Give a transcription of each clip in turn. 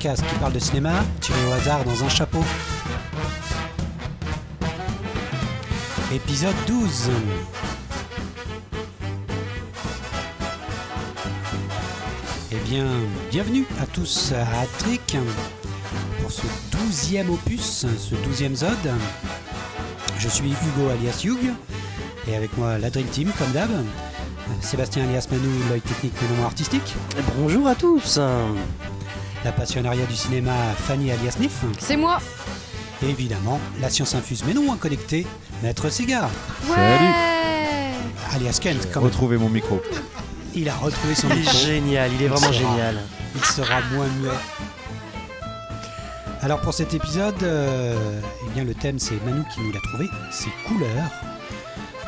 qui parle de cinéma, tiré au hasard dans un chapeau. Épisode 12. Eh bien, bienvenue à tous à Trick pour ce douzième opus, ce douzième Zod. Je suis Hugo alias Hugh et avec moi la Dream Team comme d'hab. Sébastien alias Manu, l'œil technique le nom artistique. Bonjour à tous. La passionnariat du cinéma Fanny alias Nif. C'est moi. Et évidemment, la science infuse mais non moins connectée, Maître Sega. Ouais. Alias Kent, comme Retrouver mon micro. il a retrouvé son Il est micro. génial, il est vraiment sera. génial. il sera moins muet. Alors pour cet épisode, euh, eh bien le thème c'est Manu qui nous l'a trouvé, c'est couleurs.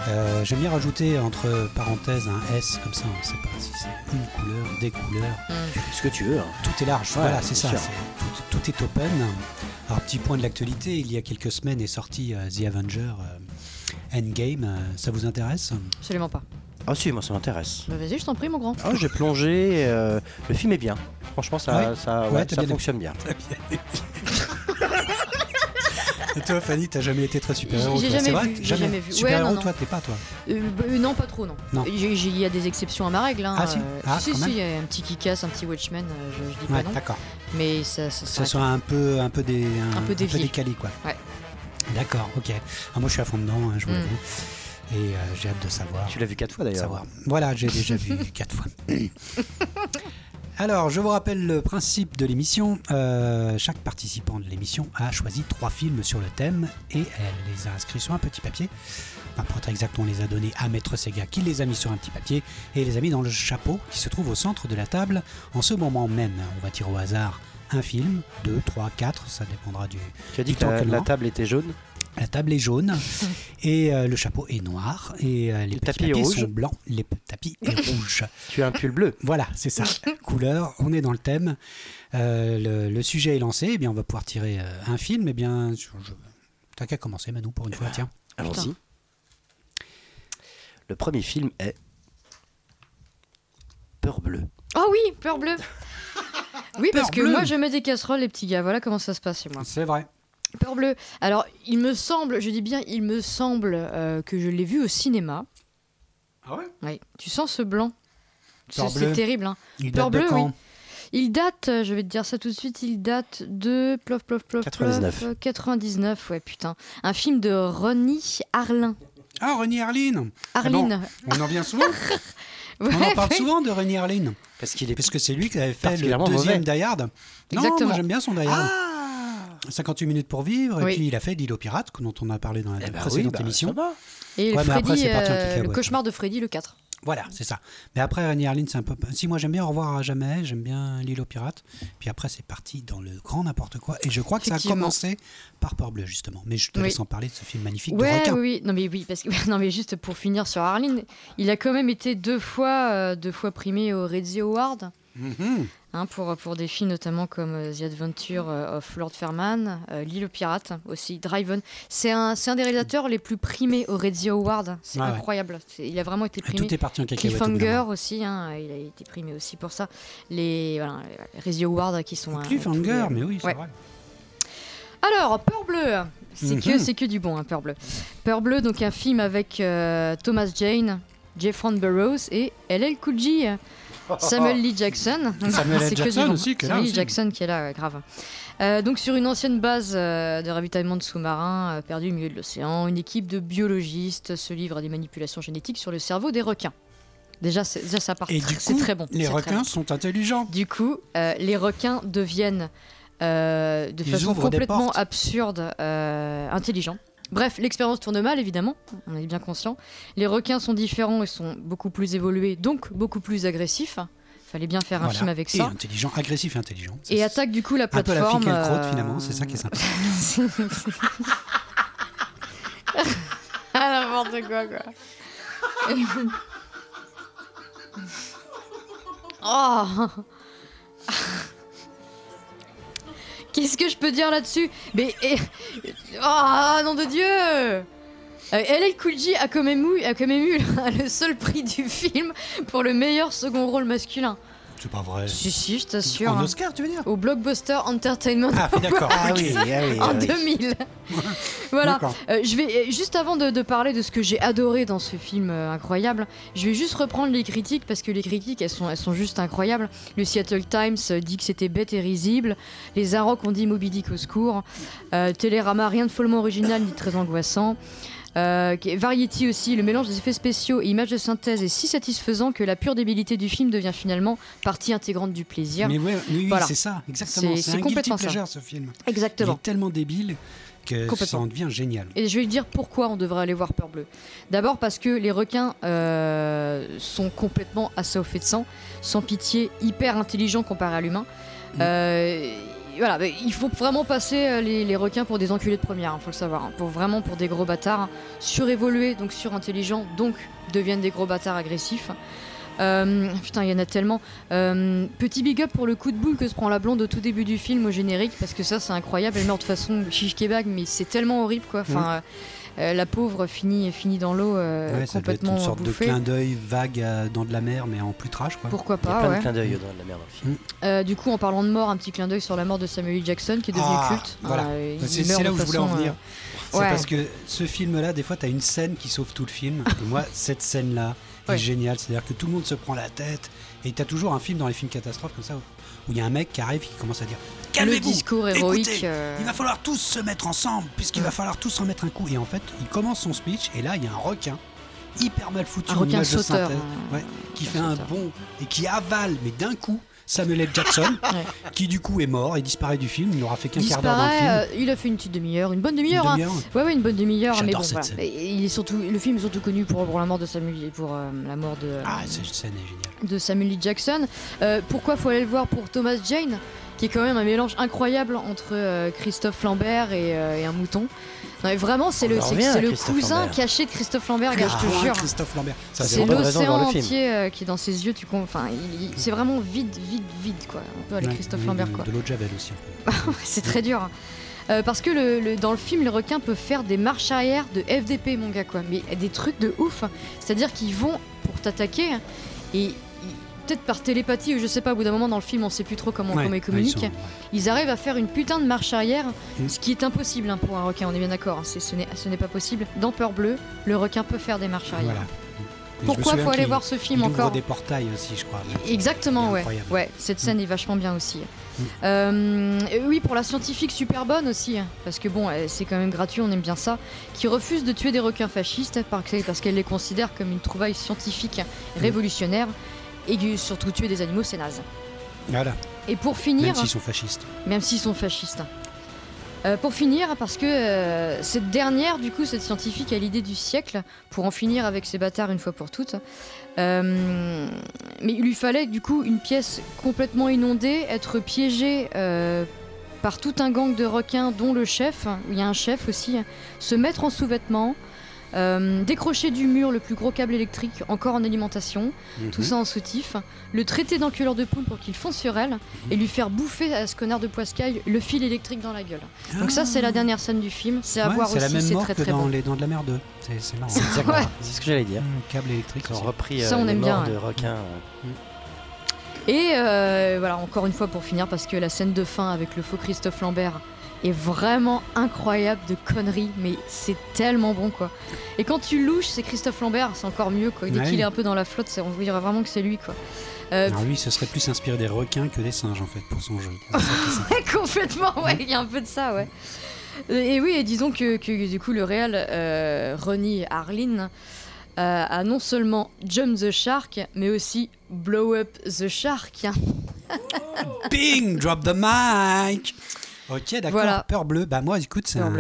Euh, J'aime bien rajouter entre parenthèses un S comme ça, on ne sait pas si c'est une couleur, des couleurs. Fais ce que tu veux. hein. Tout est large, Ouais, voilà, c'est ça. Tout, tout est open. Alors petit point de l'actualité, il y a quelques semaines est sorti euh, The Avenger euh, Endgame. Euh, ça vous intéresse? Absolument pas. Ah si, moi ça m'intéresse. Bah, Vas-y, je t'en prie, mon grand. Ah, j'ai plongé. euh, le film est bien. Franchement, ça, Ouais? ça, Ouais, ouais, t'as ça bien fonctionne bien. toi, Fanny, t'as jamais été très super-héros J'ai jamais c'est vrai vu, j'ai Jamais. jamais vu. Ouais, Super-héros, non, non. toi, t'es pas, toi Euh, bah, euh, non, pas trop, non. Il y a des exceptions à ma règle. Hein. Ah, si Euh, Ah, si, si, il y a un petit Kick-Ass, un petit Watchmen, euh, je, je dis Ouais, pas non. d'accord. Mais ça, ça, Que ce s'arrête soit un peu, un peu, des, un, Un peu décalé, quoi. Ouais. D'accord, ok. Ah, moi, je suis à fond dedans, hein, je vous Mm. l'avoue. Et euh, j'ai hâte de savoir. Tu l'as vu quatre fois d'ailleurs. savoir. Voilà, j'ai déjà vu quatre fois. Alors, je vous rappelle le principe de l'émission. Euh, chaque participant de l'émission a choisi trois films sur le thème et elle les a inscrits sur un petit papier. Enfin, pour être exact, on les a donnés à Maître Sega qui les a mis sur un petit papier et les a mis dans le chapeau qui se trouve au centre de la table en ce moment même. On va tirer au hasard un film, deux, trois, quatre, ça dépendra du, Tu as dit que la, table était jaune? La table est jaune et euh, le chapeau est noir et euh, les Le tapis rouge. sont blancs. Les tapis est rouge. Tu as un pull bleu. Voilà, c'est ça. Couleur, on est dans le thème. Euh, le, le sujet est lancé. Eh bien, on va pouvoir tirer euh, un film. Eh bien, je, je- t'as qu'à commencer, Manu, pour une fois. Tiens. Allons-y. Le premier film est Peur bleue. Oh oui, peur bleue. Oui, parce que bleue. moi, je mets des casseroles, les petits gars. Voilà comment ça se passe chez moi. C'est vrai. Peur bleue. Alors, il me semble, je dis bien, il me semble euh, que je l'ai vu au cinéma. Ah ouais? Oui. Tu sens ce blanc? C'est Peur c'est bleue. terrible, hein. Il Peur date de bleue, quand? Oui. Il date, euh, je vais te dire ça tout de suite, il date de plof plof plof 99. plof, euh, 99, ouais putain. Un film de Ronnie Harlin. Ah, René Harlin. Harlin. On en vient souvent? on en parle ouais. souvent de René Harlin. Parce qu'il est. Parce que c'est lui qui avait fait le deuxième mauvais. Die Hard. Non, Exactement. moi j'aime bien son Die Hard. Ah 58 minutes pour vivre. Et Oui. puis il a fait L'île aux pirates, dont on a parlé dans la Eh ben oui, précédente bah, émission. ça va. Et Ouais, après, Freddy, c'est parti en euh, le cacahuète. cauchemar de Freddy, le 4. Voilà, c'est ça. Mais après, René Harlin, c'est un peu. Si moi j'aime bien Au revoir à jamais, j'aime bien L'île aux pirates. Puis après, c'est parti dans le grand n'importe quoi. Et je crois que ça a commencé par Peur Bleu, justement. Mais je te Oui. laisse en parler de ce film magnifique de Ouais, requin. oui, oui. Non, mais oui, parce que non, mais juste pour finir sur Harlin, il a quand même été deux fois, euh, deux fois primé au Redzi Award. Mhm. Hein, pour, pour des films notamment comme euh, The Adventure euh, of Lord Fairman, euh, L'île aux pirates aussi, Driven. C'est un, un des réalisateurs les plus primés au Redzi Award. C'est incroyable. Il a vraiment été primé. Tout est parti en Cliffhanger aussi, hein, il a été primé aussi pour ça. Les, voilà, les Redzi Awards qui sont. Cliffhanger, les- mais oui, c'est Ouais. vrai. Alors, Peur Bleue, c'est que, Mhm. c'est que du bon, hein, Peur Bleue. Peur Bleue, donc un film avec euh, Thomas Jane, Jeffron Burrows et LL Cool J. Samuel Lee Jackson. Samuel L. Que Jackson aussi, là Samuel Lee aussi. Jackson qui est là, ouais, grave. Euh, donc sur une ancienne base euh, de ravitaillement de sous-marins euh, perdue au milieu de l'océan, une équipe de biologistes se livre à des manipulations génétiques sur le cerveau des requins. Déjà, ça part. Et tr- du c'est coup, très bon. les requins bon. sont intelligents. Du coup, euh, les requins deviennent de Ils façon complètement absurde intelligents. Bref, l'expérience tourne mal, évidemment, on est bien conscient. Les requins sont différents et sont beaucoup plus évolués, donc beaucoup plus agressifs. Fallait bien faire un Voilà. film avec Et ça. intelligent, agressif et intelligent. Et attaque du coup la Un peu la plateforme. fille crotte, euh, finalement, c'est ça qui est sympa. ah, n'importe quoi, quoi. oh Qu'est-ce que je peux dire là-dessus Mais. eh, Oh, nom de Dieu Euh, LL Cool J a eu le seul prix du film pour le meilleur second rôle masculin. C'est pas vrai. Si, si, je t'assure. En hein. Oscar, tu veux dire Au Blockbuster Entertainment Ah, oui, d'accord. Ah oui, ah oui, en ah oui. 2000. voilà. Euh, je vais euh, juste avant de, de parler de ce que j'ai adoré dans ce film euh, incroyable, je vais juste reprendre les critiques parce que les critiques elles sont, elles sont juste incroyables. Le Seattle Times dit que c'était bête et risible. Les Arocs ont dit Moby Dick au secours. Euh, Télérama rien de follement original ni très angoissant. Euh, Variety aussi, le mélange des effets spéciaux et images de synthèse est si satisfaisant que la pure débilité du film devient finalement partie intégrante du plaisir. Mais ouais, oui, Voilà. c'est ça, exactement. C'est- guilty complètement ça. pleasure ce film. Il Exactement. est tellement débile que ça en devient génial. Et je vais dire pourquoi on devrait aller voir Peur Bleue. D'abord parce que les requins euh, sont complètement assoiffés de sang, sans pitié, hyper intelligents comparé à l'humain. Mm. Euh, voilà, mais il faut vraiment passer euh, les, les requins pour des enculés de première, il faut le savoir. hein. pour vraiment pour des gros bâtards, hein. surévolués, donc surintelligents, donc deviennent des gros bâtards agressifs. Euh, putain, il y en a tellement. Euh, petit big up pour le coup de boule que se prend la blonde au tout début du film au générique, parce que ça c'est incroyable. Elle meurt de façon chiche kebab, mais c'est tellement horrible quoi. Enfin, euh, la pauvre finit, finit dans l'eau euh, Ouais, ça doit être complètement une sorte bouffée. de clin d'œil vague à- dans de la mer, mais en plus trash, quoi. Pourquoi Il y a pas, plein ouais. de clins d'œil dans la merde dans le film. Euh, du coup, en parlant de mort, un petit clin d'œil sur la mort de Samuel. Jackson qui est devenu Ah, culte. voilà. Euh, il C'est là de où je voulais en façon, venir. euh, C'est ouais. parce que ce film-là, des fois, tu as une scène qui sauve tout le film. Et moi, cette scène-là Ouais. est géniale. C'est-à-dire que tout le monde se prend la tête. Et tu as toujours un film dans les films catastrophes comme ça où il y a un mec qui arrive et qui commence à dire le discours héroïque. écoutez, euh, Il va falloir tous se mettre ensemble, puisqu'il Ouais. va falloir tous en mettre un coup. Et en fait, il commence son speech, et là, il y a un requin, hyper mal foutu, Un requin image de sauteur, synthèse, hein. ouais, qui Un fait un bond et qui avale, mais d'un coup, Samuel L. Jackson, Ouais. qui du coup est mort et disparaît du film. Il n'aura fait qu'un quart d'heure dans le film. euh, il a fait une petite demi-heure, une bonne demi-heure. hein. demi-heure. Ouais, ouais, une bonne demi-heure. Mais bon, cette voilà. il est surtout, le film est surtout connu pour, pour la mort de Samuel, pour euh, la mort de, Ah, cette scène est géniale. de Samuel L. Jackson. Euh, pourquoi faut aller le voir pour Thomas Jane, qui est quand même un mélange incroyable entre euh, Christophe Lambert et, euh, et un mouton. Non, mais vraiment, c'est le, c'est- à cousin Lambert. caché de Christophe Lambert, gars, je te Ah, jure. Christophe Lambert. Ça, C'est l'océan entier euh, qui est dans ses yeux. Tu enfin, c'est vraiment vide, vide, vide, quoi. Un peu avec Ouais, Christophe Lambert, de- quoi. De l'eau de Javel aussi. c'est très dur. hein. Euh, parce que le, le- dans le film, les requins peuvent faire des marches arrière de FDP, mon gars, quoi. Mais des trucs de ouf. C'est-à-dire qu'ils vont pour t'attaquer et ils- peut-être par télépathie ou je sais pas, au bout d'un moment dans le film, on sait plus trop comment, Ouais, comment ils ouais, communiquent. sont-. Ils arrivent à faire une putain de marche arrière, Mm. ce qui est impossible hein, pour un requin, on est bien d'accord. hein, ce n'est pas possible. Dans Peur Bleue, le requin peut faire des marches arrière. Voilà. Pourquoi faut aller voir ce film encore des portails aussi, je crois. Exactement, ouais. Ouais, cette scène est vachement bien aussi. Mm. Euh, oui, pour la scientifique super bonne aussi, hein, parce que bon, c'est quand même gratuit, on aime bien ça, qui refuse de tuer des requins fascistes parce que- parce qu'elle les considère comme une trouvaille scientifique Mm. révolutionnaire et surtout tuer des animaux, c'est naze. Voilà. Et pour finir, Même s'ils sont fascistes. même s'ils sont fascistes. Euh, pour finir, parce que euh, cette dernière, du coup, cette scientifique a l'idée du siècle pour en finir avec ces bâtards une fois pour toutes. Euh, mais il lui fallait du coup une pièce complètement inondée, être piégée par tout un gang de requins, dont le chef, il y a un chef aussi, se mettre en sous-vêtements, euh, décrocher du mur le plus gros câble électrique encore en alimentation, tout Mhm. ça en soutif, le traiter d'enculeur de poule pour qu'il fonce sur elle et lui faire bouffer à ce connard de poiscaille le fil électrique dans la gueule. Donc ça c'est la dernière scène du film, c'est à Ouais, voir c'est la aussi, même c'est mort très que très dans bon. Les Dents de la Mer 2. C'est c'est marrant. Ouais. C'est ce que j'allais dire. Mmh, câble électrique. Ils ont aussi. repris Ça, euh, on les aime bien, morts ouais. de requins. Et euh, voilà, encore une fois pour finir, parce que la scène de fin avec le faux Christophe Lambert est vraiment incroyable de conneries, mais c'est tellement bon quoi. Et quand tu louches, c'est Christophe Lambert, c'est encore mieux quoi. Dès Ouais. qu'il est un peu dans la flotte, on dirait vraiment que c'est lui quoi. Euh, Alors lui, ce serait plus inspiré des requins que des singes en fait pour son jeu. Sympa. Complètement, ouais, il y a un peu de ça, ouais. Euh, Et oui, et disons que, que, du coup le réal euh, Ronnie Harlin euh, a non seulement Jump the Shark, mais aussi Blow Up the Shark. Bing, drop the mic. Ok, d'accord. Voilà. Peur bleue. Bah moi, écoute, c'est un-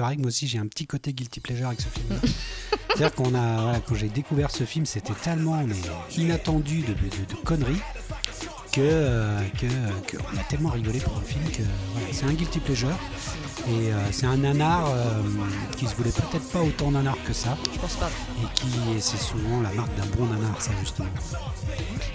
vrai que moi aussi j'ai un petit côté guilty pleasure avec ce film. C'est-à-dire qu'on a, voilà, quand j'ai découvert ce film, c'était tellement mais, inattendu de, de- de conneries que, euh, que, que on a tellement rigolé pour un film que voilà, c'est un guilty pleasure et euh, c'est un nanar euh, qui se voulait peut-être pas autant nanar que ça Je pense pas. et qui c'est souvent la marque d'un bon nanar ça justement.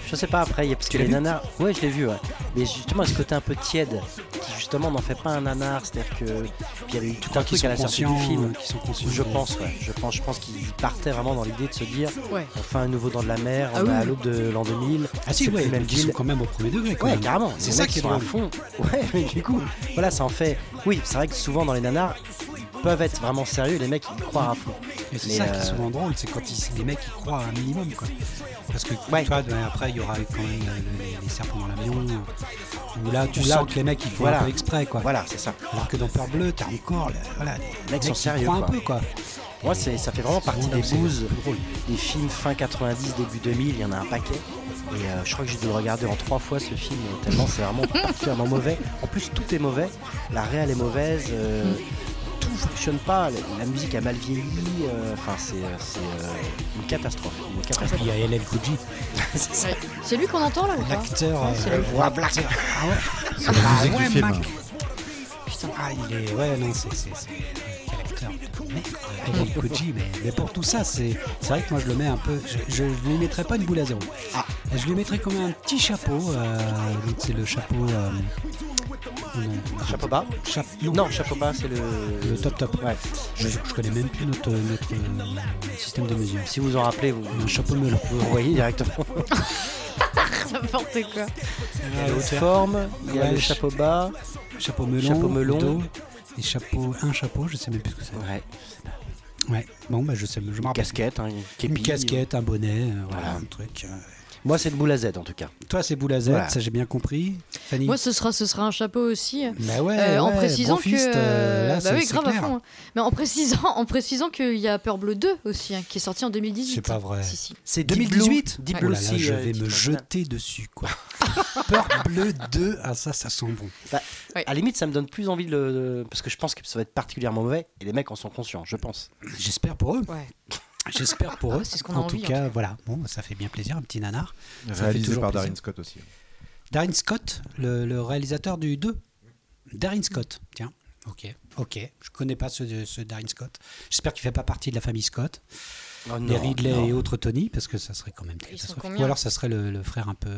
Je sais pas après, il y a parce que les vu nanas. Ouais, je l'ai vu, ouais. Mais justement, ce côté un peu tiède, qui justement n'en fait pas un nanar, c'est-à-dire que puis il y avait eu tout un truc à la sortie du film. euh, qu'ils sont conscients Je pense, ouais. Je pense, je pense qu'ils partaient vraiment dans l'idée de se dire, Ouais. on fait un nouveau dans de la mer, on Ah est oui. à l'aube de l'an 2000. Ah si, c'est ouais, le même ils sont quand même au premier degré. Quand Ouais, même. carrément. C'est ça qui est à drôle. fond. Ouais, mais du coup, voilà, ça en fait. Oui, c'est vrai que souvent dans les nanars, ils peuvent être vraiment sérieux, les mecs ils croient à fond. Et c'est Mais, ça qui est euh, souvent drôle, c'est quand ils- les mecs ils croient un minimum quoi. Parce que Ouais. ben, après il y aura quand même euh, les, les serpents dans l'avion, euh, où là tu Où sens là, que les mecs ils font voilà. un peu exprès quoi. Voilà, c'est ça. Alors que dans Peur Bleue, t'as encore le- voilà, les mecs sont sérieux, croient un quoi. peu quoi. Moi, ça fait vraiment partie des drôle. des films fin 90, début 2000. Il y en a un paquet. Et euh, je crois que j'ai dû le regarder en trois fois ce film, tellement c'est vraiment particulièrement mauvais. En plus, tout est mauvais. La réelle est mauvaise. euh, tout fonctionne pas. La, la musique a mal vieilli. euh, Enfin, c'est, euh, c'est euh, une catastrophe. Une il y a LL Cool J, C'est lui qu'on entend là ou l'acteur. Ouais, euh, c'est voix black. Ah ouais. C'est la musique ouais, du film. Mac. Putain. Ah il est ouais non c'est acteur de merde. J, mais, mais pour tout ça c'est vrai que moi je le mets un peu je, je lui mettrais pas une boule à zéro. Ah. Je lui mettrais quand même un petit chapeau. euh, c'est le chapeau. euh, non, Chapeau bas non, Non, chapeau bas, c'est le. le top top. Ouais. Je, je connais même plus notre, notre euh, système de mesure. Si vous en rappelez, vous, Un chapeau melon. vous envoyez directement. N'importe quoi. Il y a l'autre forme, il y a Ouais, le chapeau bas. Chapeau melon. Chapeau melon. Dos, et chapeau, un chapeau, je sais même plus ce que c'est. Ouais. Ouais. Bon, bah je sais, je me casquette, hein, une casquette, un bonnet, euh, voilà, Voilà. un truc. euh. Moi, c'est le boule à Z en tout cas. Toi, c'est boule à Z, Voilà. ça j'ai bien compris. Fanny Moi, ce sera, ce sera un chapeau aussi. Bah ouais, Euh, en ouais, précisant que euh, là, bah c'est- oui c'est grave clair. à fond hein. mais en précisant en précisant qu'il y a Peur Bleue 2 aussi hein, qui est sorti en 2018 C'est pas vrai. si si C'est 2018 Deep Oh Blue là là, aussi. je euh, vais me titre original. jeter dessus, quoi. Peur bleue 2, ah ça, ça sent bon. Ouais. À la limite, ça me donne plus envie de le. Parce que je pense que ça va être particulièrement mauvais et les mecs en sont conscients, je pense. J'espère pour eux. ouais J'espère pour Ah, eux. c'est ce qu'on a en envie, tout en cas, voilà. Bon, ça fait bien plaisir, un petit nanar. Réalisé toujours par plaisir. Darren Scott aussi. Darren Scott, le, le réalisateur du 2. Darren Scott, tiens. Ok, ok. Je connais pas ce, ce Darren Scott. J'espère qu'il fait pas partie de la famille Scott. Oh, les Ridley non. et autres Tony, parce que ça serait quand même Ou alors ça serait le, le frère un peu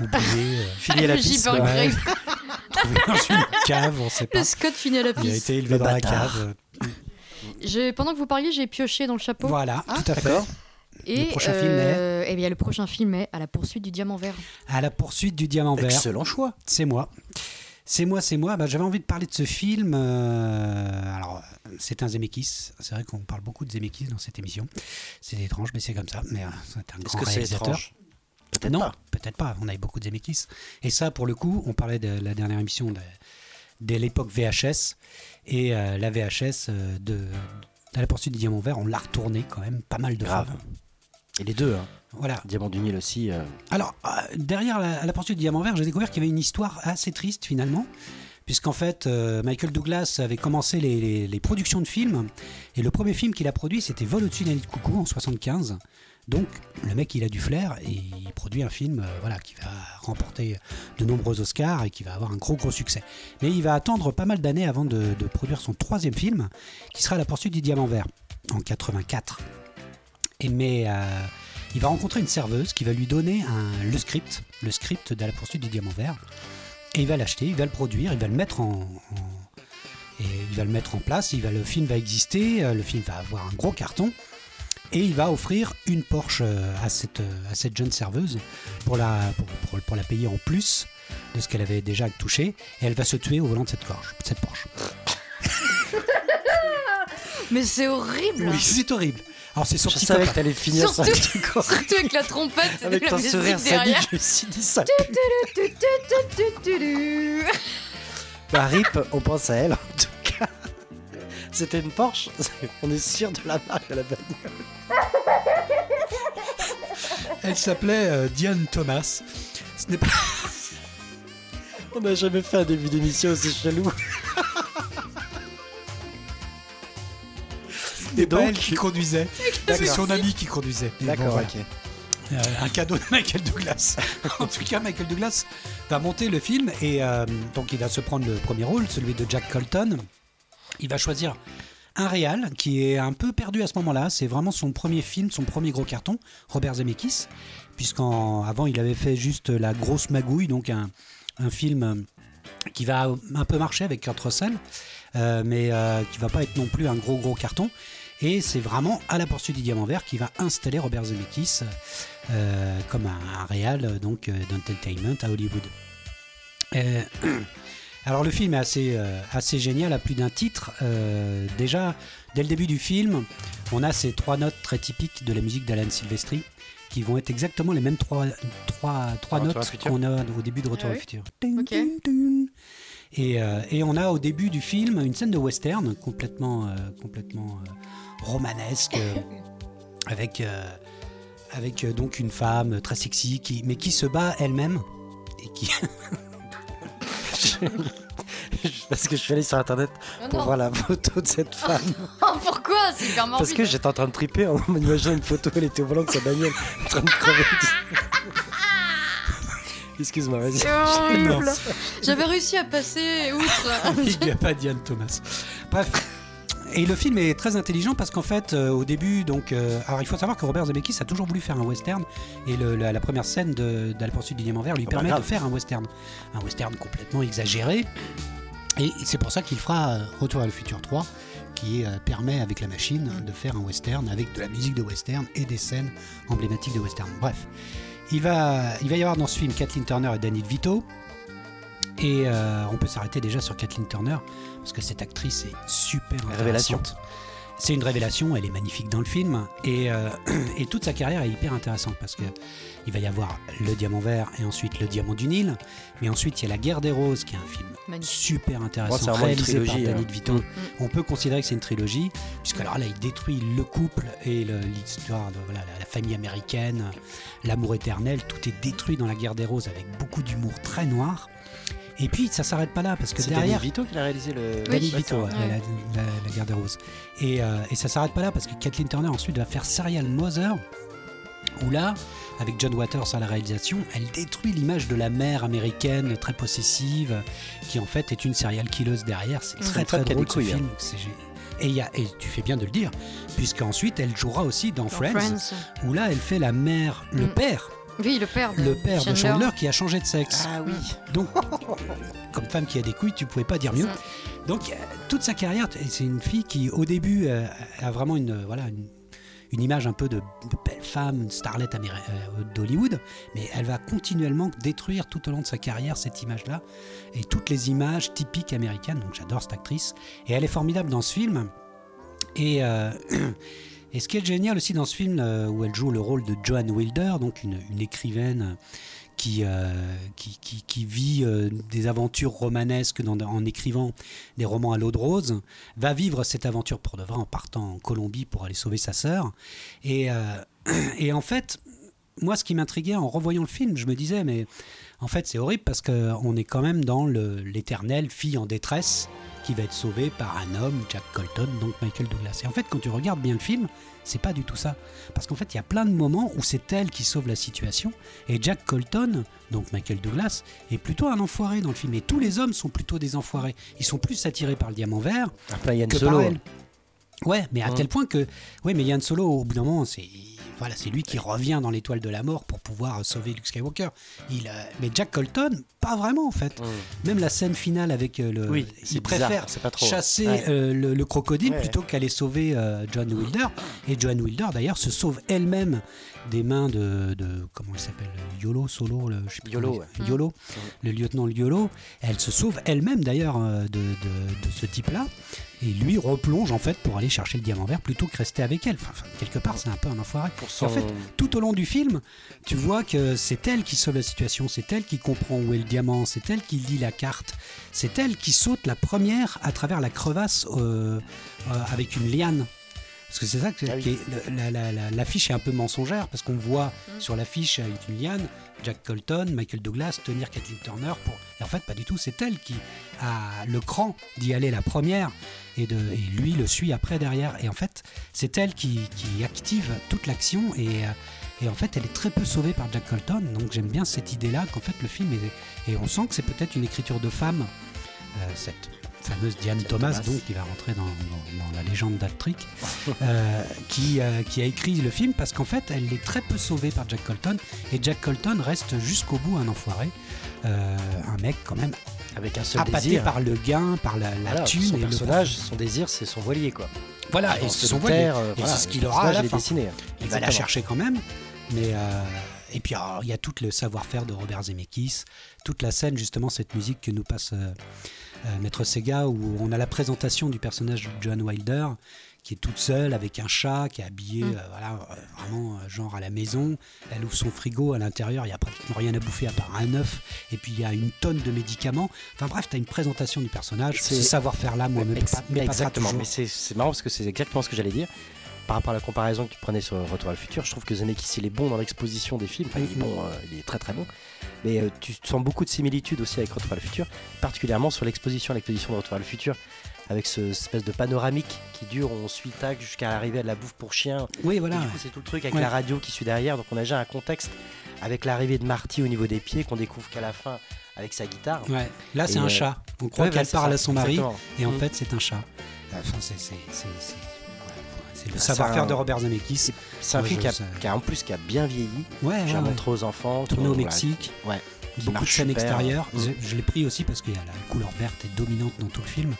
oublié, euh, Fini à la piste. Ouais. Trouvé dans une cave, on sait pas. le Scott finit à la Il a piste été élevé Le dans la cave. Pendant que vous parliez j'ai pioché dans le chapeau Voilà, Ah, tout à fait. d'accord. et Le prochain film euh, eh bien le prochain film est à la poursuite du diamant vert À la poursuite du diamant vert. Excellent choix. C'est moi. C'est moi, c'est moi. Bah, J'avais envie de parler de ce film. euh, alors, c'est un Zemeckis. C'est vrai qu'on parle beaucoup de Zemeckis dans cette émission. C'est étrange, mais c'est comme ça. Mais euh, c'est un Est-ce grand que c'est réalisateur. Peut-être non, pas. peut-être pas. On avait beaucoup de Zemeckis. Et ça, pour le coup, on parlait de la dernière émission de, de l'époque VHS. Et euh, la VHS euh, de, à la poursuite du diamant vert, on l'a retourné quand même pas mal de Grave. fois. Et les deux, hein. Voilà. Diamant du Nil aussi. euh, Alors, euh, derrière la, la poursuite du diamant vert, j'ai découvert qu'il y avait une histoire assez triste finalement. Puisqu'en fait, euh, Michael Douglas avait commencé les, les- les productions de films. Et le premier film qu'il a produit, c'était Vol au-dessus d'un nid de coucou en 75. Donc, le mec, il a du flair et il produit un film euh, voilà, qui va remporter de nombreux Oscars et qui va avoir un gros, gros succès. Mais il va attendre pas mal d'années avant de, produire son troisième film, qui sera La poursuite du diamant vert, en 84. Et mais euh, il va rencontrer une serveuse qui va lui donner le script, le script de la poursuite du diamant vert. Et il va l'acheter, il va le produire, il va le mettre en, il va le mettre en place. Il va, le film va exister, euh, le film va avoir un gros carton. Et il va offrir une Porsche euh, à cette, euh, à cette jeune serveuse pour la, pour, pour- pour la payer en plus de ce qu'elle avait déjà touché. Et elle va se tuer au volant de cette, Porsche, cette Porsche. mais c'est horrible Oui, c'est horrible. Alors c'est Je sorti savais comme- que t'allais finir ça. Avec surtout avec la trompette Avec ton sourire sadique, je me suis dit ça. Bah, Rip, on pense à elle en tout cas. C'était une Porsche On est sûr de la marque de la bagnole. Elle s'appelait euh, Diane Thomas. Ce n'est pas On n'a jamais fait un début d'émission aussi chelou. Et donc elle qui conduisait. C'est son ami qui conduisait. D'accord, bon, ok. Euh, un cadeau de Michael Douglas. en tout cas, Michael Douglas va monter le film et euh, donc il va se prendre le premier rôle, celui de Jack Colton. Il va choisir un réal qui est un peu perdu à ce moment-là. C'est vraiment son premier film, son premier gros carton, Robert Zemeckis, puisqu'avant il avait fait juste La Grosse Magouille, donc un, film qui va un peu marcher avec Kurt Russell, euh, mais euh, qui va pas être non plus un gros gros carton. Et c'est vraiment à la poursuite du diamant vert qui va installer Robert Zemeckis euh, comme un, un réal donc euh, d'entertainment à Hollywood. Alors le film est assez, euh, assez génial à plus d'un titre. Euh, déjà, dès le début du film, on a ces trois notes très typiques de la musique d'Alan Silvestri qui vont être exactement les mêmes trois, trois, trois notes qu'on a au début de Retour Ah oui le futur. Et, euh, et on a au début du film une scène de western complètement, euh, complètement euh, romanesque, avec, euh, avec euh, donc une femme très sexy, qui, mais qui se bat elle-même. Et qui... Parce que je suis allé sur internet Oh pour non. voir la photo de cette femme. Oh, pourquoi C'est. Parce que j'étais en train de triper en m'imaginant une photo, elle était au volant de sa bagnole, en train de crever. Excuse-moi, vas-y. J'avais réussi à passer outre. Il n'y a pas Diane Thomas. Bref. Et le film est très intelligent parce qu'en fait, euh, au début, donc, euh, alors il faut savoir que Robert Zemeckis a toujours voulu faire un western et le- la, la première scène de, de la poursuite du diamant vert lui bah, permet de faire un western, un western complètement exagéré. Et c'est pour ça qu'il fera euh, Retour à le futur 3, qui permet avec la machine de faire un western avec de la musique de western et des scènes emblématiques de western. Bref, il va, il va y avoir dans ce film Kathleen Turner et Danny DeVito. Et euh, on peut s'arrêter déjà sur Kathleen Turner parce que cette actrice est super intéressante. C'est une révélation, elle est magnifique dans le film et, euh, et toute sa carrière est hyper intéressante parce que il va y avoir le Diamant Vert et ensuite le Diamant du Nil, mais ensuite il y a La Guerre des Roses qui est un film Magnifique. super intéressant une réalisé par trilogie, Danny hein. DeVito. Mm. On peut considérer que c'est une trilogie puisque alors là il détruit le couple et l'histoire de voilà, la famille américaine, l'amour éternel, tout est détruit dans La Guerre des Roses avec beaucoup d'humour très noir. Et puis ça s'arrête pas là parce que C'est Danny derrière Vito qui a réalisé le. Danny ouais, Ouais. la, la- la Guerre des Roses. Et, euh, et ça s'arrête pas là parce que Kathleen Turner ensuite va faire Serial Mother, où là, avec John Waters à la réalisation, elle détruit l'image de la mère américaine très possessive, qui en fait est une serial killeuse derrière. C'est très très a drôle ce hein. film. C'est gé- Et, il y a, et tu fais bien de le dire, puisqu'ensuite elle jouera aussi dans, Dans Friends, Friends. où là elle fait la mère, le Mm. père, Oui, le père de le père de Chandler qui a changé de sexe. Ah oui. Donc, comme femme qui a des couilles, tu pouvais pas dire mieux. Donc, toute sa carrière, c'est une fille qui, au début, euh, a vraiment une, voilà, une, une image un peu de, de belle femme, une starlette euh, d'Hollywood, mais elle va continuellement détruire tout au long de sa carrière cette image-là et toutes les images typiques américaines. Donc, j'adore cette actrice et elle est formidable dans ce film. Et, euh, et ce qui est génial aussi dans ce film, euh, où elle joue le rôle de Joanne Wilder, donc une, écrivaine qui, euh, qui, qui- vit euh, des aventures romanesques en écrivant des romans à l'eau de rose, va vivre cette aventure pour de vrai en partant en Colombie pour aller sauver sa sœur. Et, et en fait, moi, ce qui m'intriguait en revoyant le film, je me disais, mais en fait, c'est horrible parce qu'on est quand même dans le- l'éternelle fille en détresse qui va être sauvée par un homme, Jack Colton, donc Michael Douglas. Et en fait, quand tu regardes bien le film, c'est pas du tout ça. Parce qu'en fait, il y a plein de moments où c'est elle qui sauve la situation et Jack Colton, donc Michael Douglas, est plutôt un enfoiré dans le film. Et tous les hommes sont plutôt des enfoirés. Ils sont plus attirés par le diamant vert Yann que Solo. par elle. Ouais, mais à Hein. tel point que, ouais, mais Yann Solo, au bout d'un moment, c'est voilà, c'est lui qui revient dans l'étoile de la mort pour pouvoir sauver Luke Skywalker. Il, euh, mais Jack Colton, pas vraiment en fait. Mmh. Même la scène finale avec euh, le, Oui, il préfère bizarre, trop. chasser Ouais. euh, le, le crocodile Ouais. plutôt qu'aller sauver euh, John Wilder. Et John Wilder, d'ailleurs, se sauve elle-même des mains de, de- comment il s'appelle, Yolo Solo, le, je sais plus Yolo, ouais. Yolo, le lieutenant Yolo. Elle se sauve elle-même d'ailleurs euh, de, de- de ce type-là. Et lui replonge en fait pour aller chercher le diamant vert plutôt que rester avec elle. Enfin, quelque part, c'est un peu un enfoiré. Pour son... en fait, tout au long du film, tu vois que c'est elle qui sauve la situation, c'est elle qui comprend où est le diamant, c'est elle qui lit la carte, c'est elle qui saute la première à travers la crevasse euh, euh, avec une liane. Parce que c'est ça que Ah oui. qui est- le- la- la- la- l'affiche est un peu mensongère parce qu'on voit Mm. sur l'affiche avec une liane Jack Colton, Michael Douglas tenir Kathleen Turner pour. Et en fait, pas du tout. C'est elle qui a le cran d'y aller la première et, de, et lui le suit après derrière. Et en fait, c'est elle qui, qui active toute l'action et, euh, et en fait, elle est très peu sauvée par Jack Colton. Donc j'aime bien cette idée-là qu'en fait le film est. Et on sent que c'est peut-être une écriture de femme, euh, cette fameuse Diane Thomas, Thomas. donc qui va rentrer dans, dans- dans la légende d'Altric, euh, qui, euh, qui a écrit le film parce qu'en fait, elle est très peu sauvée par Jack Colton et Jack Colton reste jusqu'au bout un enfoiré, euh, un mec quand même Avec un seul appâté désir. par le gain, par la, la Voilà, thune son et le personnage, son désir, c'est son voilier quoi. Voilà, et c'est son voilier. voilà, c'est ce le qu'il aura à la fin. dessiné. Il va la chercher quand même, mais et puis alors, il y a tout le savoir-faire de Robert Zemeckis, toute la scène justement cette musique que nous passe Maître Sega où on a la présentation du personnage de Joan Wilder qui est toute seule avec un chat qui est habillé Mm. euh, voilà euh, vraiment euh, genre à la maison. Elle ouvre son frigo à l'intérieur, il y a pratiquement rien à bouffer à part un œuf et puis il y a une tonne de médicaments. Enfin bref, tu as une présentation du personnage. C'est- Ce savoir-faire là, moi, Ex- passera exactement. Mais c'est c'est marrant parce que c'est exactement ce que j'allais dire. Par rapport à la comparaison que tu prenais sur Retour à le futur, je trouve que Zemeckis il est bon dans l'exposition des films. Enfin, il est Mhm. bon, euh, il est très très bon. Mais euh, tu sens beaucoup de similitudes aussi avec Retour à le futur, particulièrement sur l'exposition, l'exposition de Retour à le futur, avec ce cette espèce de panoramique qui dure, on suit tac jusqu'à l'arrivée à de la bouffe pour chien. Oui, Et voilà. du coup, c'est tout le truc avec Ouais. la radio qui suit derrière, donc on a déjà un contexte avec l'arrivée de Marty au niveau des pieds qu'on découvre qu'à la fin avec sa guitare. Ouais. Là, c'est un euh, chat. On croit Ouais, qu'elle bah, parle ça, à son mari, exactement. et en Mm. fait, c'est un chat. Enfin, c'est c'est- le savoir-faire un- de Robert Zemeckis. C'est un film qui a, en plus qui a bien vieilli. Ouais, J'ai montré aux enfants. Tourné au. Mexique. Ouais. Beaucoup de scènes extérieures. Mm. Je, l'ai pris aussi parce que la couleur verte est dominante dans tout le film.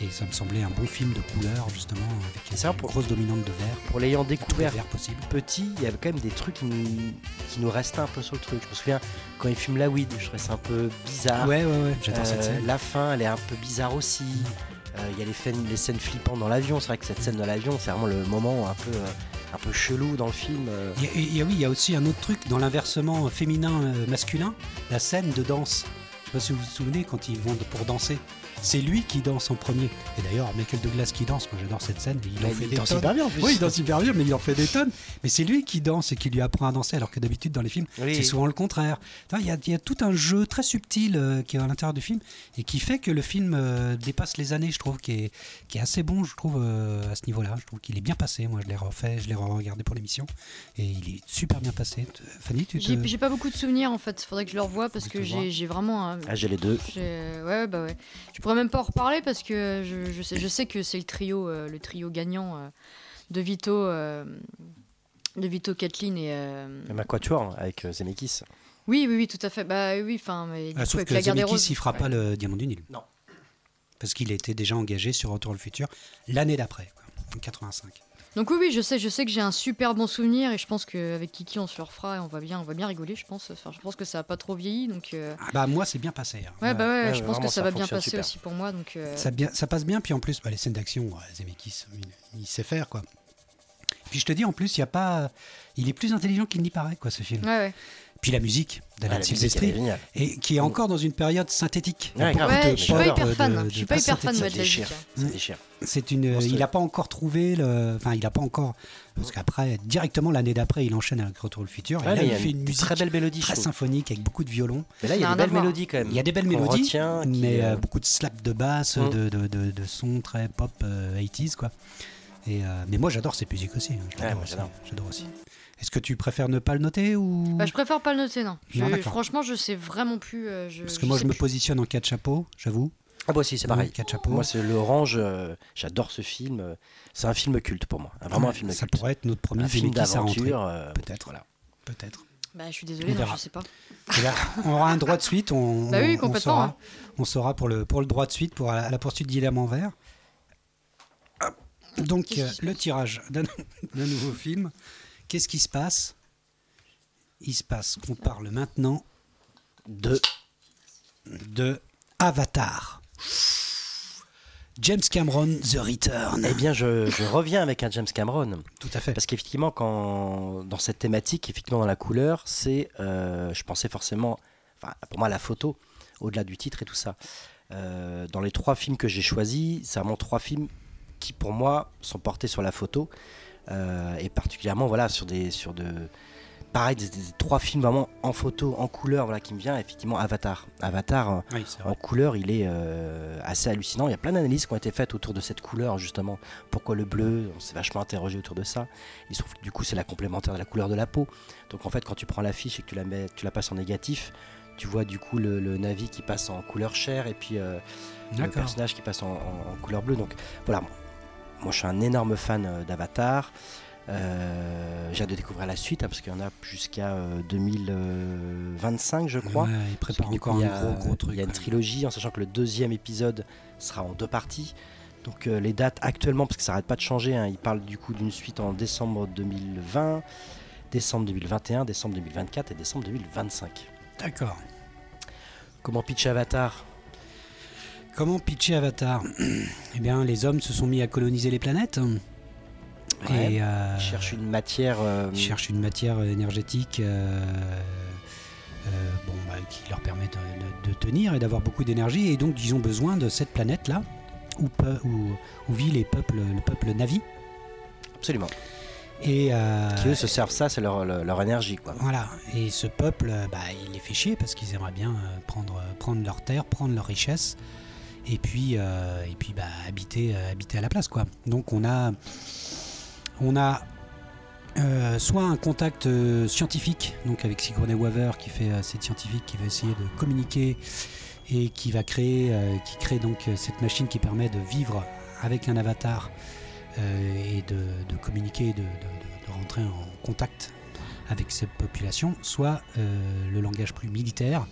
Et ça me semblait un bon film de couleur, justement, avec une pour- grosse dominante de vert. Pour l'ayant découvert petit, il y avait quand même des trucs qui nous, qui nous restaient un peu sur le truc. Je me souviens quand il fume la weed, je trouvais ça un peu bizarre. Ouais, ouais, ouais. J'adore cette Euh, scène. La fin, elle est un peu bizarre aussi. Euh, Il y a les scènes, flippantes dans l'avion. C'est vrai que cette scène dans l'avion, c'est vraiment le moment un peu, euh, un peu chelou dans le film. euh. Y a- oui, il y a aussi un autre truc dans l'inversement féminin-masculin, la scène de danse. Je sais pas si vous vous souvenez quand ils vont pour danser. C'est lui qui danse en premier. Et d'ailleurs, Michael Douglas qui danse, moi j'adore cette scène. Il en fait il des danse tonnes. hyper bien en plus. Oui, il danse hyper bien, mais il en fait des tonnes. Mais c'est lui qui danse et qui lui apprend à danser, alors que d'habitude dans les films, Oui. c'est souvent le contraire. Il y, a, il y a tout un jeu très subtil euh, qui est à l'intérieur du film et qui fait que le film euh, dépasse les années, je trouve, qui est, qui est assez bon, je trouve, euh, à ce niveau-là. Je trouve qu'il est bien passé. Moi, je l'ai refait, je l'ai regardé pour l'émission et il est super bien passé. Fanny, tu te... J'ai j'ai pas beaucoup de souvenirs en fait, faudrait que je le revoie parce que j'ai vraiment. un- Ah, j'ai les deux. Ouais, bah ouais. Je pourrais même pas en reparler parce que je, je sais, je sais que c'est le trio, euh, le trio gagnant euh, de Vito, euh, de Vito, Kathleen et. euh, Même un quatuor avec euh, Zemeckis. Oui, oui, oui, tout à fait. Bah oui, enfin, mais Ah, sauf que la Zemeckis, il fera ouais. pas le Diamant du Nil. Non. Parce qu'il était déjà engagé sur Retour le futur l'année d'après, quoi, en 85. Donc oui, oui, je sais, je sais que j'ai un super bon souvenir et je pense qu'avec Kiki on se le refera et on va bien, on va bien rigoler, je pense. Enfin, je pense que ça a pas trop vieilli, donc. euh, Ah bah moi, c'est bien passé. hein. Ouais, bah ouais, ouais, je pense que ça, ça va bien passer super. aussi pour moi, donc. euh, Ça, bien, ça passe bien, puis en plus, bah, les scènes d'action, Zemeckis, il, il sait faire, quoi. Puis je te dis, en plus, il y a pas, il est plus intelligent qu'il n'y paraît, quoi, ce film. Ouais, ouais. Puis la musique Ah, musique, elle Silvestri, et qui est encore dans une période synthétique. Ouais. Ouais, de je suis pas hyper de- fan. de- je suis pas hyper fan de la déchire. Ça Mm. C'est une, il n'a pas encore trouvé le, enfin, il n'a pas encore, parce qu'après, directement l'année d'après, il enchaîne avec Retour le futur. et là, il fait une une musique très belle mélodie. très symphonique avec beaucoup de violons. Mais là, il y a des belles mélodies quand même. Il y a des belles mélodies, mais euh, euh, beaucoup de slaps de basse, Mm. de, de, de, de sons très pop euh, 80s, quoi. Et, euh, mais moi, j'adore cette musique aussi. hein, je Ouais, aussi, j'adore. aussi. Est-ce que tu préfères ne pas le noter ou? Bah, je préfère pas le noter, non. Je- Non, d'accord. franchement, je sais vraiment plus. euh, je, Parce que moi, je me plus. positionne en quatre chapeaux, j'avoue. Ah, moi aussi, c'est pareil. Quatre chapeaux. Moi, c'est l'orange. euh, J'adore ce film. C'est un film culte pour moi. Vraiment un film Ça culte. pourrait être notre premier Un film à d'aventure. euh, Peut-être. Voilà. Peut-être. Bah, je suis verra. je sais pas. Et là, on aura un droit de suite. On, Bah oui, on- complètement, On saura, hein. on saura pour, le, pour le droit de suite, pour la, la poursuite d'Ilham Envers. Hop. Donc, euh, le tirage d'un nouveau film. Qu'est-ce qui se passe? Il se passe qu'on parle maintenant De. de Avatar. James Cameron, The Return. Eh bien, je, je reviens avec un James Cameron. Tout à fait. Parce qu'effectivement, quand dans cette thématique, effectivement dans la couleur, c'est, euh, je pensais forcément, enfin pour moi la photo, au-delà du titre et tout ça. Euh, dans les trois films que j'ai choisis, c'est vraiment trois films qui pour moi sont portés sur la photo euh, et particulièrement voilà sur des sur de pareil des, des- trois films vraiment en photo, en couleur, voilà qui me vient effectivement Avatar. Avatar. euh, Oui, en couleur, il est euh, assez hallucinant. Il y a plein d'analyses qui ont été faites autour de cette couleur, justement. Pourquoi le bleu? On s'est vachement interrogé autour de ça. Il se trouve que du coup, c'est la complémentaire de la couleur de la peau. Donc en fait, quand tu prends l'affiche et que tu la, mets, tu la passes en négatif, tu vois du coup le, le Navi qui passe en couleur chair et puis euh, le personnage qui passe en, en- en couleur bleue. Donc voilà, moi je suis un énorme fan euh, d'Avatar. Euh, J'ai hâte de découvrir la suite hein, parce qu'il y en a jusqu'à euh, 2025, je crois. Ouais, il prépare coup, encore il y un a- gros gros truc. Il y a une trilogie, en sachant que le deuxième épisode sera en deux parties. Donc euh, les dates actuellement, parce que ça n'arrête pas de changer, hein, il parle du coup d'une suite en décembre 2020, décembre 2021, décembre 2024 et décembre 2025. D'accord. Comment pitcher Avatar? Comment pitcher Avatar Eh bien, les hommes se sont mis à coloniser les planètes. Ouais. Et euh, Ils cherchent une matière. euh, ils cherchent une matière énergétique euh, bon, bah, qui leur permet de, de- de tenir et d'avoir beaucoup d'énergie. Et donc, ils ont besoin de cette planète-là où, pe- où, où vit les peuples, le peuple Navi. Absolument. Et, euh, Qui eux se servent ça, c'est leur, leur, leur énergie quoi. Voilà, et ce peuple, bah, il les fait chier parce qu'ils aimeraient bien prendre, prendre leur terre, prendre leur richesse, et puis, euh, et puis bah, habiter, euh, habiter à la place. Quoi. Donc on a, on a euh, soit un contact scientifique, donc avec Sigourney Weaver qui fait cette scientifique qui va essayer de communiquer et qui va créer, qui crée donc cette machine qui permet de vivre avec un avatar et de, communiquer, de, rentrer en contact avec cette population, soit le langage plus militaire,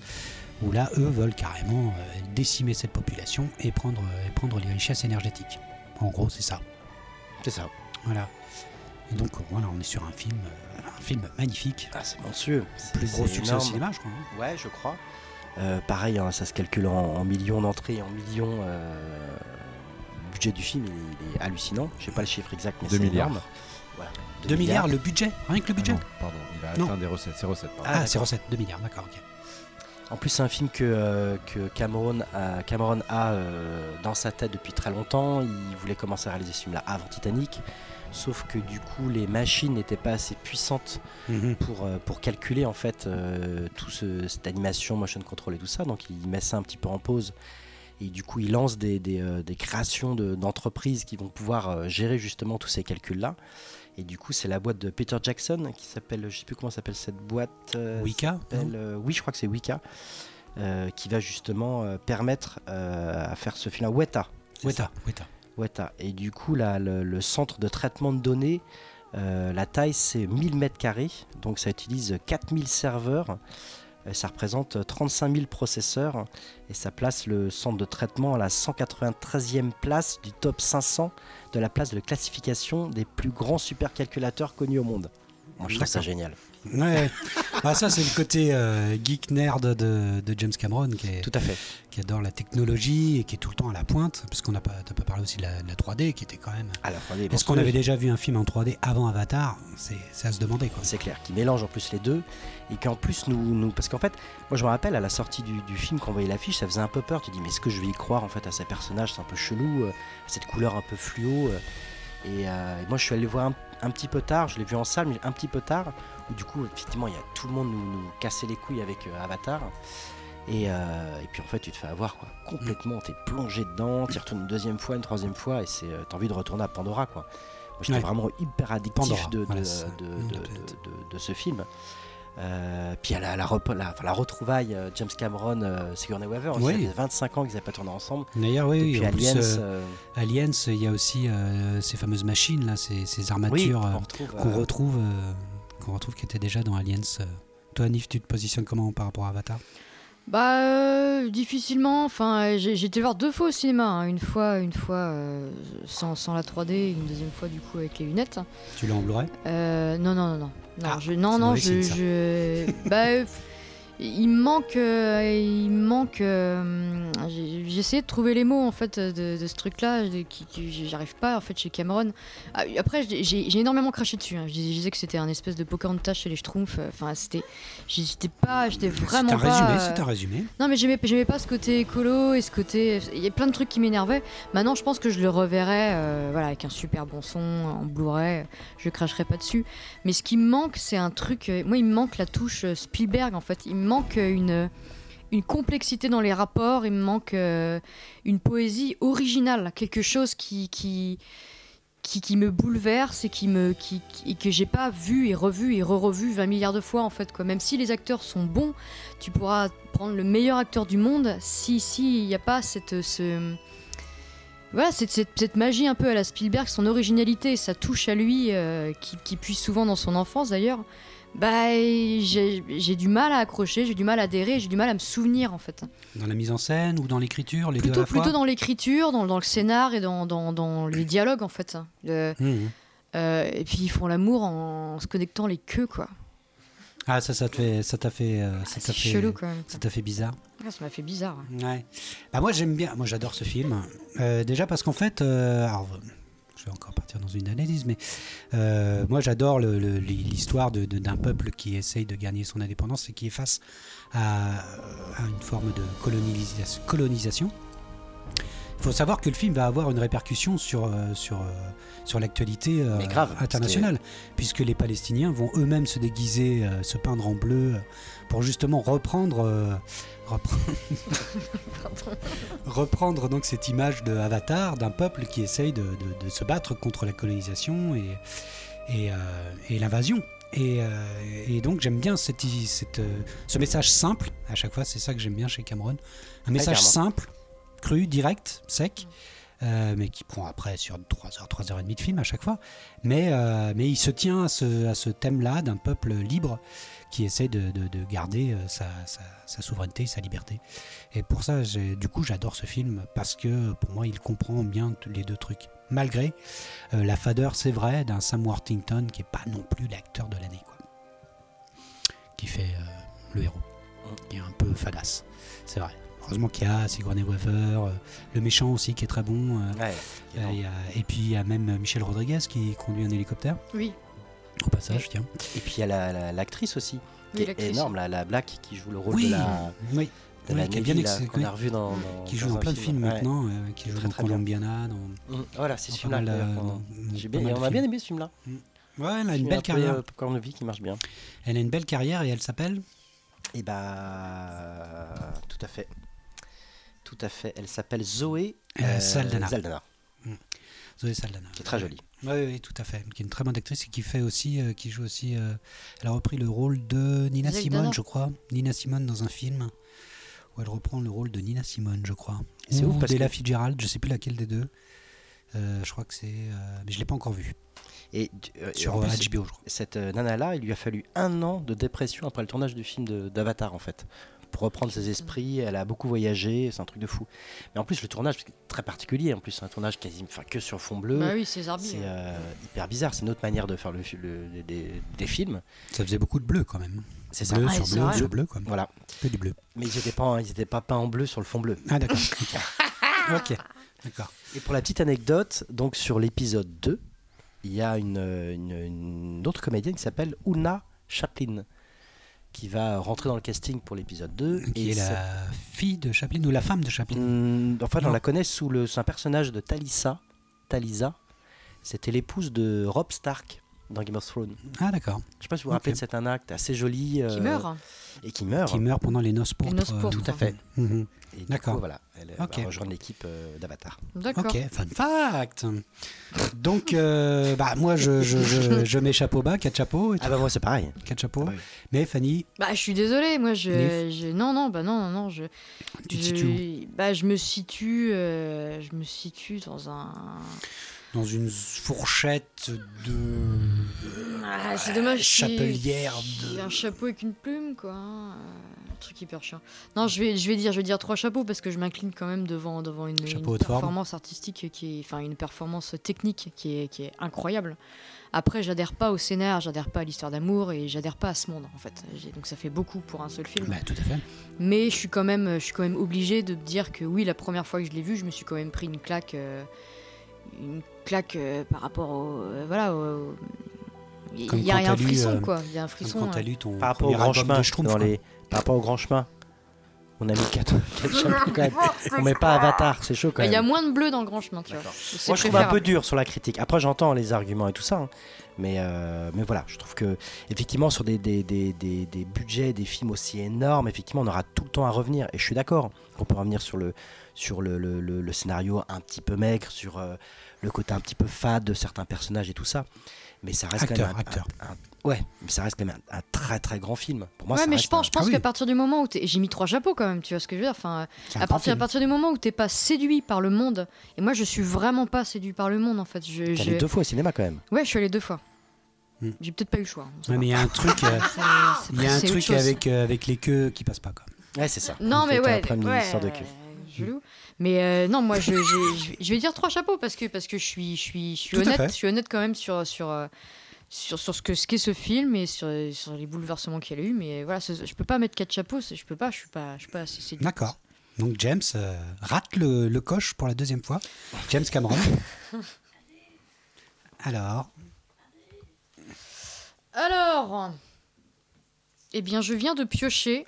où là, eux veulent carrément euh, décimer cette population et prendre, et prendre les richesses énergétiques. En gros, c'est ça. C'est ça. Voilà. Et donc, voilà, on est sur un film, euh, un film magnifique. Ah, c'est monstrueux. C'est- Plus gros c'est succès au cinéma, je crois. hein. Ouais, je crois. Euh, pareil, hein, ça se calcule en, en millions d'entrées, en millions. euh, le budget du film, il, est- il est hallucinant. Je sais pas le chiffre exact, mais Deux c'est milliards. énorme. Voilà. 2 milliards, le budget Rien que le budget Ah non, pardon, il a Non. atteint des recettes. Ses recettes, pardon. Ah, Ah, c'est d'accord. recette, 2 milliards, d'accord, ok. En plus, c'est un film que, euh, que Cameron a, Cameron a euh, dans sa tête depuis très longtemps. Il voulait commencer à réaliser ce film-là avant Titanic. Sauf que du coup, les machines n'étaient pas assez puissantes pour, euh, pour calculer en fait tout ce- cette animation, motion control et tout ça. Donc il met ça un petit peu en pause. Et du coup, il lance des, des, des créations de- d'entreprises qui vont pouvoir gérer justement tous ces calculs-là. Et du coup, c'est la boîte de Peter Jackson qui s'appelle, je sais plus comment s'appelle cette boîte. euh, Wicca euh, oui, je crois que c'est Wicca, euh, qui va justement euh, permettre à faire ce film. Weta. Weta, Weta. Weta. Et du coup, là, le, le centre de traitement de données, la taille, c'est 1000 mètres carrés. Donc, ça utilise 4000 serveurs. Ça représente 35 000 processeurs. Et ça place le centre de traitement à la 193e place du top 500 de la place de classification des plus grands supercalculateurs connus au monde. Moi, je trouve ça génial. Ouais. bah, ça, c'est le côté euh, geek nerd de, de James Cameron qui, est- Tout à fait. qui adore la technologie et qui est tout le temps à la pointe. Parce qu'on n'a pas, t'as pas parlé aussi de la, de la 3D qui était quand même. À la 3D, Est-ce qu'on avait déjà vu un film en 3D avant Avatar? C'est c'est à se demander quoi. C'est clair, qui mélange en plus les deux et qu'en plus nous, nous- parce qu'en fait, moi je me rappelle à la sortie du, du film quand on voyait l'affiche, ça faisait un peu peur. Tu dis mais est-ce que je vais y croire en fait à ces personnages C'est un peu chelou, euh, cette couleur un peu fluo. euh, et, euh, et moi je suis allé le voir un, un petit peu tard, je l'ai vu en salle, mais un petit peu tard, où du coup effectivement il y a tout le monde nous, nous cassait les couilles avec euh, Avatar. Et, euh, et puis en fait tu te fais avoir quoi, complètement, t'es plongé dedans, t'y retournes une deuxième fois, une troisième fois, et c'est, t'as envie de retourner à Pandora quoi. Moi j'étais Ouais. vraiment hyper addictif Pandora, de, de, voilà, de- de ce film. Euh, puis à la, la, retrouvaille euh, James Cameron, euh, Sigourney Weaver, Oui. ça fait 25 ans qu'ils n'avaient pas tourné ensemble. D'ailleurs, oui, oui, en Aliens, euh, euh, Aliens, il y a aussi euh, ces fameuses machines là, ces, ces oui, armatures euh, retrouve, qu'on euh, retrouve, euh, qu'on retrouve qui étaient déjà dans Aliens. Toi, Nif, tu te positionnes comment par rapport à Avatar? Bah euh, difficilement. Enfin, j'ai été voir deux fois au cinéma. hein. Une fois, une fois euh, sans, sans la 3D, et une deuxième fois du coup avec les lunettes. Tu l'as en Blu-ray Euh, non, non, non, non. Non, Ah, je, non, non, je, je- bah, euh, il manque, euh, il manque. euh, j'ai essayé de trouver les mots en fait de, de ce truc-là, qui, j'arrive pas en fait chez Cameron. Ah, Après, j'ai- énormément craché dessus. hein. Je, disais, que c'était un espèce de Pocahontas chez les Schtroumpfs. Enfin, c'était, j'étais pas, j'étais vraiment un pas. résumé, euh, c'est un résumé. non, mais j'aimais, j'aimais pas ce côté écolo et ce côté. Il y a plein de trucs qui m'énervaient. Maintenant, je pense que je le reverrai euh, voilà, avec un super bon son en Blu-ray. Je cracherai pas dessus. Mais ce qui me manque, c'est un truc. euh, moi, il me manque la touche euh, Spielberg en fait. Il manque une, une complexité dans les rapports. Il me manque euh, une poésie originale. Quelque chose qui. qui qui, me bouleverse et qui me qui, que j'ai pas vu et revu et re-revu 20 milliards de fois en fait quoi même si les acteurs sont bons tu pourras prendre le meilleur acteur du monde si si n'y a pas cette ce voilà, cette, cette magie un peu à la Spielberg, son originalité, sa touche à lui, euh, qui, qui puise souvent dans son enfance d'ailleurs. Bah, j'ai du mal à accrocher, j'ai du mal à adhérer, j'ai du mal à me souvenir en fait. Dans la mise en scène ou dans l'écriture, les deux à Plutôt, fois plutôt dans l'écriture, dans, dans le scénar et dans, dans, dans les dialogues en fait. Le- Mhm. euh, et puis ils font l'amour en se connectant les queues quoi. Ah, ça, ça te fait, ça t'a fait, euh, ça Ah, t'a c'est fait, chelou quand même. ça t'a fait bizarre. Ah, ça m'a fait bizarre. Ouais. Bah moi j'aime bien, moi j'adore ce film. Euh, déjà parce qu'en fait, alors, je vais encore partir dans une analyse, mais euh, moi j'adore l'histoire de- de- d'un peuple qui essaye de gagner son indépendance et qui est face à, une forme de colonisation. Il faut savoir que le film va avoir une répercussion sur, euh, sur, euh, sur l'actualité euh, internationale, puisque les Palestiniens vont eux-mêmes se déguiser, se peindre en bleu, pour justement reprendre, reprendre, reprendre donc cette image de Avatar d'un peuple qui essaye de, de- de se battre contre la colonisation et, et, et l'invasion. Et, euh, et donc j'aime bien cette, i- cette, euh, ce message simple, à chaque fois c'est ça que j'aime bien chez Cameron, un message simple, cru, direct, sec, euh, mais qui prend après sur 3h, 3h30 de film à chaque fois, mais, euh, mais il se tient à ce, à ce thème-là d'un peuple libre qui essaie de, de- de garder euh, sa, sa- sa souveraineté, sa liberté. Et pour ça, du coup, j'adore ce film parce que pour moi, il comprend bien les deux trucs. Malgré euh, la fadeur, c'est vrai, d'un Sam Worthington qui est pas non plus l'acteur de l'année, quoi. Qui fait le héros, qui est un peu fadasse, c'est vrai. Heureusement qu'il y a Sigourney Weaver, euh, le méchant aussi qui est très bon. euh, Ouais, euh, il y a- et puis il y a même Michel Rodriguez qui conduit un hélicoptère, Oui. au passage, tiens. Et puis il y a la- la- l'actrice aussi, qui Oui, est l'actrice. énorme, la, la Black qui joue le rôle Oui, de la, oui. de Oui, la qui est bien là, a revu dans, dans- qui joue dans plein de films Ouais. maintenant, euh, qui joue Très, dans très. Colombiana. Dans... Mm, Voilà, c'est Dans ce film-là. pas mal, d'ailleurs, euh, qu'on- dans- j'ai dans bien- pas mal on a bien aimé ce film-là. Ouais, elle a une belle un peu, carrière. euh, Popcorn qui marche bien. Elle a une belle carrière et elle s'appelle Et bah, tout à fait. Tout à fait. Elle s'appelle Zoé Euh, Saldana. Saldana, Zoé Saldana. qui est très jolie. Oui, oui, tout à fait. Qui est une très bonne actrice et qui fait aussi, euh, qui joue aussi. euh, elle a repris le rôle de Nina. Simone, je crois. Nina Simone dans un film où elle reprend le rôle de Nina Simone, je crois. C'est Ou d'Ella que- Fitzgerald, je sais plus laquelle des deux. Euh, je crois que c'est, euh, mais je l'ai pas encore vu Et, euh, sur en euh, plus, HBO, je crois. cette euh, nana-là, il lui a fallu un an de dépression après le tournage du film de- d'Avatar, en fait. Pour reprendre ses esprits, elle a beaucoup voyagé, c'est un truc de fou. Mais en plus, le tournage est très particulier. En plus, c'est un tournage quasi, enfin, que sur fond bleu. Bah oui, c'est euh, hyper bizarre. C'est une autre manière de faire le, le- des, des films. Ça faisait beaucoup de bleu quand même. C'est ça. Bleu Ah, sur c'est bleu sur bleu, quoi. Voilà. Que du bleu. Mais ils n'étaient pas, ils étaient pas peints en bleu sur le fond bleu. Ah d'accord. ok. Ok. D'accord. Et pour la petite anecdote, donc sur l'épisode 2, il y a une, une- une autre comédienne qui s'appelle Una Chaplin qui va rentrer dans le casting pour l'épisode 2. Qui est cette- la fille de Chaplin ou la femme de Chaplin Hmm, en fait, on la connaît sous le. Un personnage de Talisa. Talisa. C'était l'épouse de Rob Stark dans Game of Thrones. Ah d'accord. Je sais pas si vous vous rappelez de cet acte assez joli. euh, Qui meurt. Et qui meurt. Qui meurt pendant les noces pourpres. noces pourpres. euh, Tout à fait. mhm. Et D'accord. voilà. Elle euh, Ok. va rejoindre l'équipe euh, d'Avatar. D'accord. Ok, fun fact. Donc, euh, bah, moi, je, je, je, je mets chapeau bas, quatre chapeaux, et Ah bah moi, c'est pareil. quatre chapeaux. Ah bah oui. Mais Fanny, Bah, je suis désolée, moi, je, non, non, bah non, non, non, je, tu te situes où bah, je me situe, euh, je me situe dans un, Dans une fourchette de ah, c'est dommage, y ait- chapelière de. un chapeau avec une plume, quoi, hein, euh, un truc hyper chiant. Non, je vais, je vais dire, je vais dire trois chapeaux parce que je m'incline quand même devant, devant une, forme. performance artistique qui est, enfin, une performance technique qui est, qui est incroyable. Après, j'adhère pas au scénar, j'adhère pas à l'histoire d'amour et j'adhère pas à ce monde en fait. Donc ça fait beaucoup pour un seul film. Bah, tout à fait. Mais je suis quand même, je suis quand même obligée de dire que oui, la première fois que je l'ai vu, je me suis quand même pris une claque, euh, une claque euh, par rapport au, euh, voilà, au- il y a, un frisson euh, quoi, il y a un frisson. quand t'as lu ton Par rapport au grand chemin, dans les... par rapport au grand chemin, on a mis 4, chapeaux quand même. On met pas Avatar, c'est chaud quand Bah, Il même. y a moins de bleu dans le grand chemin, tu vois. Moi, je trouve un peu dur sur la critique. Après, j'entends les arguments et tout ça, hein. mais, euh, mais voilà, je trouve que effectivement sur des, des, des, des, des budgets, des films aussi énormes, effectivement, on aura tout le temps à revenir. Et je suis d'accord qu'on peut revenir sur le sur le, le, le- le scénario un petit peu maigre, sur euh, le côté un petit peu fade de certains personnages et tout ça. Mais ça reste quand Acteur, même un, acteur. un- un- ouais, mais ça reste quand même un, un très très grand film. Pour moi, ouais, ça mais reste je pense, un- je pense Ah oui. qu'à partir du moment où t'es- j'ai mis trois chapeaux quand même, tu vois ce que je veux dire. Enfin, à partir, à partir du moment où t'es pas séduit par le monde, et moi je suis vraiment pas séduit par le monde en fait. Je, T'es allé deux fois au cinéma quand même. Ouais, je suis allé deux fois. Hmm. J'ai peut-être pas eu le choix. Ouais, mais il y a un truc, euh, il y a un truc avec, euh, avec les queues qui passe pas. Quoi. Ouais, c'est ça. Non, mais ouais, de queue. Gelou. Mais euh, non, moi, je, je- je- je vais dire trois chapeaux parce que, parce que je suis, je suis, je suis honnête. Je suis honnête quand même sur, sur, euh, sur, sur ce que ce qu'est ce film et sur, sur les bouleversements qu'il y a eu. Mais voilà, je peux pas mettre quatre chapeaux. Je peux pas. Je suis pas, je suis pas. D'accord. Donc James euh, rate le, le coche pour la deuxième fois. James Cameron. Alors, Alors, eh bien, je viens de piocher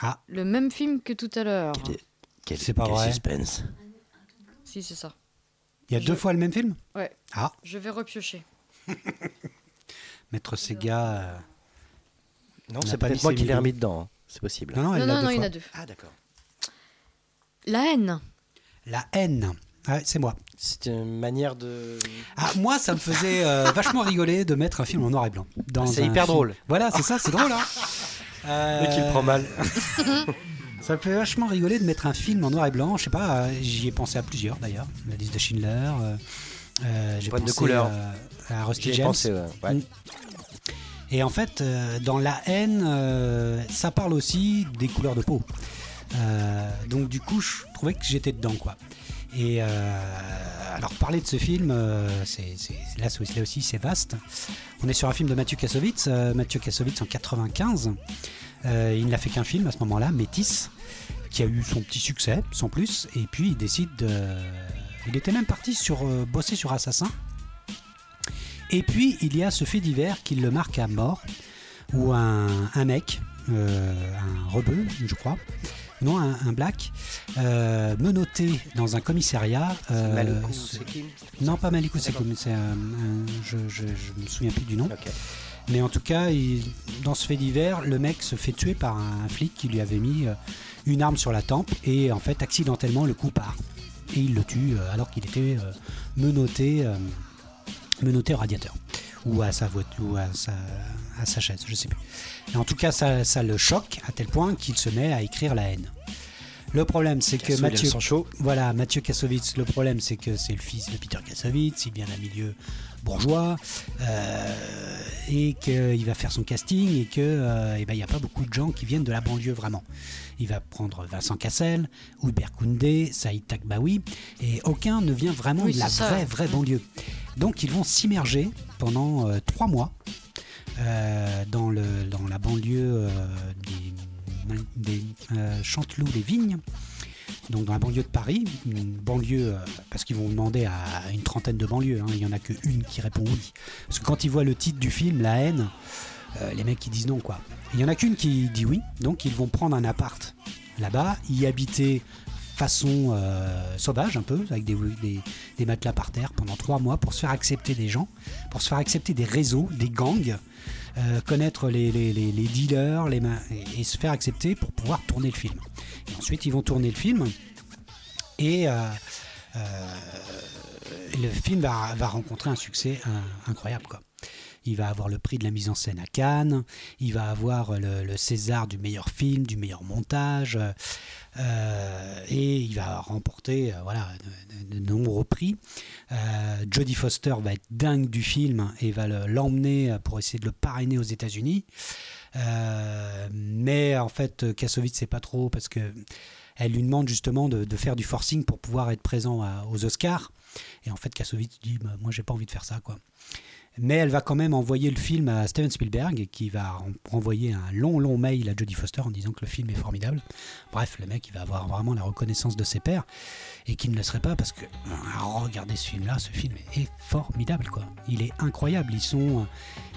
ah, le même film que tout à l'heure. Quel, quel- C'est pas quel vrai. suspense. Si, c'est ça. il y a Je- deux fois le même film? Ouais. Ah, Je vais repiocher. Maître Sega. euh, Non, On c'est pas moi qui l'ai remis dedans. hein. C'est possible. Non, non, il y en a deux. Ah, d'accord. La haine. La haine. Ah, c'est moi. C'est une manière de. Ah, moi, ça me faisait euh, vachement rigoler de mettre un film en noir et blanc. dans C'est hyper film. drôle. Voilà, c'est ça, c'est drôle. Hein Euh, Le mec, il le prend mal. Ça me fait vachement rigoler de mettre un film en noir et blanc. Je sais pas, euh, j'y ai pensé à plusieurs d'ailleurs. La liste de Schindler. euh, euh, J'ai Boîte de pensé couleurs. euh, à Rusty J'y ai James. pensé, ouais. Ouais. Mm. Et en fait, euh, dans la haine, euh, ça parle aussi des couleurs de peau. Euh, donc du coup, je trouvais que j'étais dedans, quoi. Et euh, alors parler de ce film, euh, là, aussi c'est vaste. On est sur un film de Mathieu Kassovitz, euh, Mathieu Kassovitz en 95. Euh, il n'a fait qu'un film à ce moment-là, Métis, qui a eu son petit succès, sans plus. Et puis il décide de... Il était même parti sur bosser sur Assassin. Et puis il y a ce fait divers qui le marque à mort, où un, un mec, un rebeu, je crois, non, un, un black, euh, menotté dans un commissariat. euh, non, pas Malikou, c'est un- un- je, je, je me souviens plus du nom. Mais en tout cas, il- dans ce fait divers, le mec se fait tuer par un flic qui lui avait mis euh, une arme sur la tempe et en fait, accidentellement, le coup part. Et il le tue euh, alors qu'il était menotté, menotté au radiateur ou à sa voiture ou à sa, à sa chaise, je sais plus. Et en tout cas, ça, ça le choque à tel point qu'il se met à écrire la haine. Le problème, c'est que Mathieu, voilà, Mathieu Kassovitz, le problème c'est que c'est le fils de Peter Kassovitz, il vient d'un milieu bourgeois euh, et qu'il va faire son casting et que euh, eh ben, n'y a pas beaucoup de gens qui viennent de la banlieue vraiment. Il va prendre Vincent Cassel, Hubert Koundé, Saïd Takbaoui et aucun ne vient vraiment Oui, de la ça. vraie, vraie banlieue. Donc ils vont s'immerger pendant euh, trois mois euh, dans, le, dans la banlieue euh, des, euh, Chanteloup-les-Vignes, donc dans la banlieue de Paris, une banlieue, parce qu'ils vont demander à une trentaine de banlieues, hein, il n'y en a qu'une qui répond oui. Parce que quand ils voient le titre du film, La haine, les mecs ils disent non quoi. Il n'y en a qu'une qui dit oui, donc ils vont prendre un appart là-bas, y habiter façon sauvage un peu, avec des, des matelas par terre pendant trois mois pour se faire accepter des gens, pour se faire accepter des réseaux, des gangs, euh, connaître les, les- les- dealers les et, et se faire accepter pour pouvoir tourner le film. Et ensuite, ils vont tourner le film et euh, euh, le film va, va rencontrer un succès incroyable. Quoi. Il va avoir le prix de la mise en scène à Cannes, il va avoir le, César du meilleur film, du meilleur montage, euh, et il va remporter euh, voilà, de, nombreux prix. Euh, Jodie Foster va être dingue du film et va le- l'emmener pour essayer de le parrainer aux États-Unis. Mais en fait, Kassovitz, c'est pas trop parce que elle lui demande justement de, faire du forcing pour pouvoir être présent aux Oscars. Et en fait, Kassovitz dit bah, Moi, j'ai pas envie de faire ça. quoi. Mais elle va quand même envoyer le film à Steven Spielberg, qui va renvoyer un long, long mail à Jodie Foster en disant que le film est formidable. Bref, le mec, il va avoir vraiment la reconnaissance de ses pairs et qu'il ne le serait pas parce que euh, regardez ce film-là, ce film est formidable, quoi. Il est incroyable. Ils sont, euh,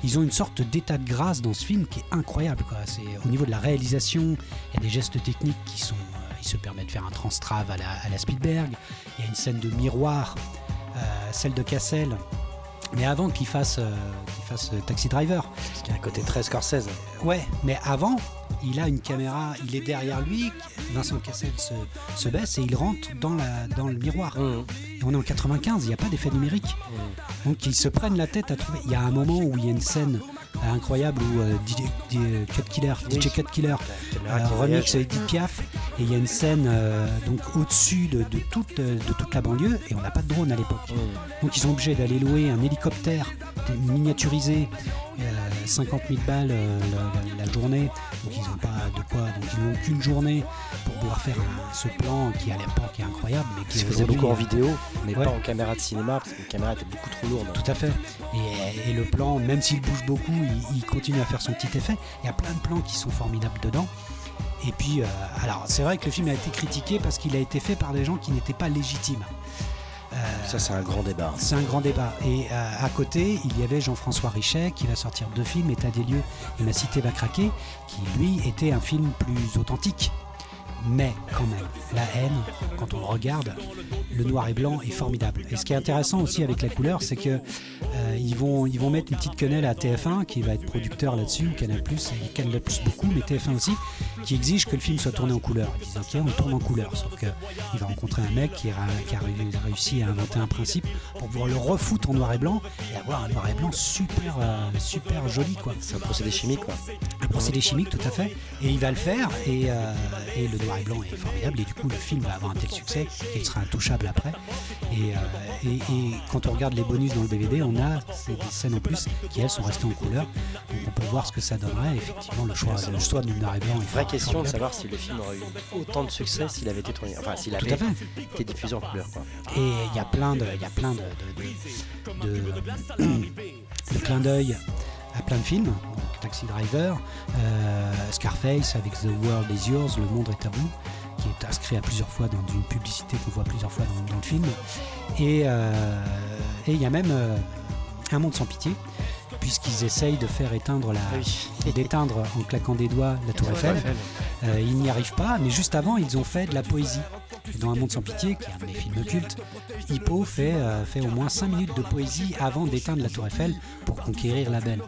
ils ont une sorte d'état de grâce dans ce film qui est incroyable, quoi. C'est au niveau de la réalisation, il y a des gestes techniques qui sont, euh, se permettent de faire un transtrave à la, à la Spielberg. Il y a une scène de miroir, celle de Cassel. Mais avant qu'il fasse, euh, qu'il fasse euh, Taxi Driver, Parce qu'il y a un côté très Scorsese. Ouais, mais avant, il a une caméra, il est derrière lui, Vincent Cassel se, se baisse et il rentre dans, la, dans le miroir. Mmh. Et on est en 95, il n'y a pas d'effet numérique. Donc ils se prennent la tête à trouver. Il y a un moment où il y a une scène incroyable où euh, DJ, DJ Cut Killer, Oui. DJ Cut Killer euh, remix voyage. Edith Piaf et il y a une scène euh, donc au-dessus de, de toute, de toute la banlieue et on n'a pas de drone à l'époque. Mmh. Donc ils sont obligés d'aller louer un hélicoptère miniaturisé, euh, 50 000 balles euh, la, la- la journée. Donc ils n'ont pas de quoi, donc ils n'ont qu'une journée pour pouvoir faire un- ce plan qui à l'époque est incroyable, mais qui faisait beaucoup en euh, vidéo, mais Ouais. pas en caméra de cinéma, parce que la caméra était beaucoup trop lourde. Tout à fait. Et, et le plan, même s'il bouge beaucoup, il, il continue à faire son petit effet. Il y a plein de plans qui sont formidables dedans. Et puis, euh, alors c'est vrai que le film a été critiqué parce qu'il a été fait par des gens qui n'étaient pas légitimes. Euh, Ça, c'est un grand débat. c'est un grand débat. Et euh, à côté, il y avait Jean-François Richet qui va sortir deux films, État des lieux et Ma cité va craquer, qui lui était un film plus authentique. Mais quand même, la haine, quand on le regarde, le noir et blanc est formidable. Et ce qui est intéressant aussi avec la couleur, c'est que euh, ils, vont, ils vont mettre une petite quenelle à TF1 qui va être producteur là-dessus, Canal Plus et Canal Plus beaucoup, mais TF1 aussi, qui exige que le film soit tourné en couleur. Ils disent ok, on tourne en couleur. Sauf que il va rencontrer un mec qui a, qui a réussi à inventer un principe pour pouvoir le refoutre en noir et blanc et avoir un noir et blanc super, euh, super joli quoi. C'est un procédé chimique, quoi. Un procédé chimique tout à fait. Et il va le faire et, euh, et le noir et blanc est formidable et du coup le film va avoir un tel succès qu'il sera intouchable après. Et, euh, et- et quand on regarde les bonus dans le DVD, on a ces- des scènes en plus qui elles sont restées en couleur. Donc on peut voir ce que ça donnerait. Effectivement le choix, le choix du noir et blanc est Vraie question de savoir si le film aurait eu autant de succès s'il avait été tourné. Enfin, s'il avait été diffusé en couleur, quoi. Et il y a plein de, il y a plein de, de, de- de- de clins d'œil à plein de films. Donc, Taxi Driver, euh, Scarface avec The World is Yours, Le Monde est à qui est inscrit à plusieurs fois dans une publicité qu'on voit plusieurs fois dans, le film. Et euh, et il y a même euh, Un Monde sans pitié, puisqu'ils essayent de faire éteindre la, Oui. d'éteindre en claquant des doigts la Tour Eiffel. Euh, ils n'y arrivent pas, mais juste avant, ils ont fait de la poésie. Et dans Un monde sans pitié, qui est un de mes films cultes, Hippo fait, euh, fait au moins 5 minutes de poésie avant d'éteindre la Tour Eiffel pour conquérir la belle.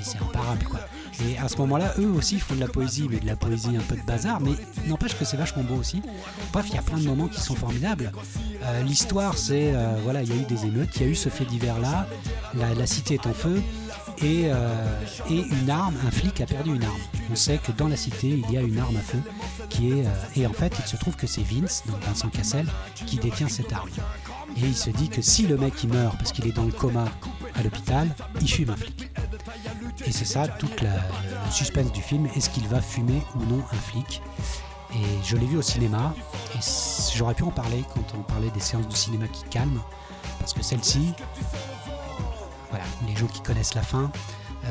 Et c'est imparable, quoi. Et à ce moment-là, eux aussi font de la poésie, mais de la poésie un peu de bazar, mais n'empêche que c'est vachement beau aussi. Bref, il y a plein de moments qui sont formidables. Euh, L'histoire, c'est, voilà, il y a eu des émeutes, il y a eu ce fait divers-là, la, la cité est en feu, et, euh, et une arme, un flic a perdu une arme. On sait que dans la cité, il y a une arme à feu qui est. euh, et en fait, il se trouve que c'est Vince, donc Vincent Cassel, qui détient cette arme. Et il se dit que si le mec il meurt parce qu'il est dans le coma à l'hôpital, il fume un flic. Et c'est ça tout le suspense du film. Est-ce qu'il va fumer ou non un flic? Et je l'ai vu au cinéma. Et j'aurais pu en parler quand on parlait des séances de cinéma qui calment. Parce que celle-ci, voilà, les gens qui connaissent la fin, euh,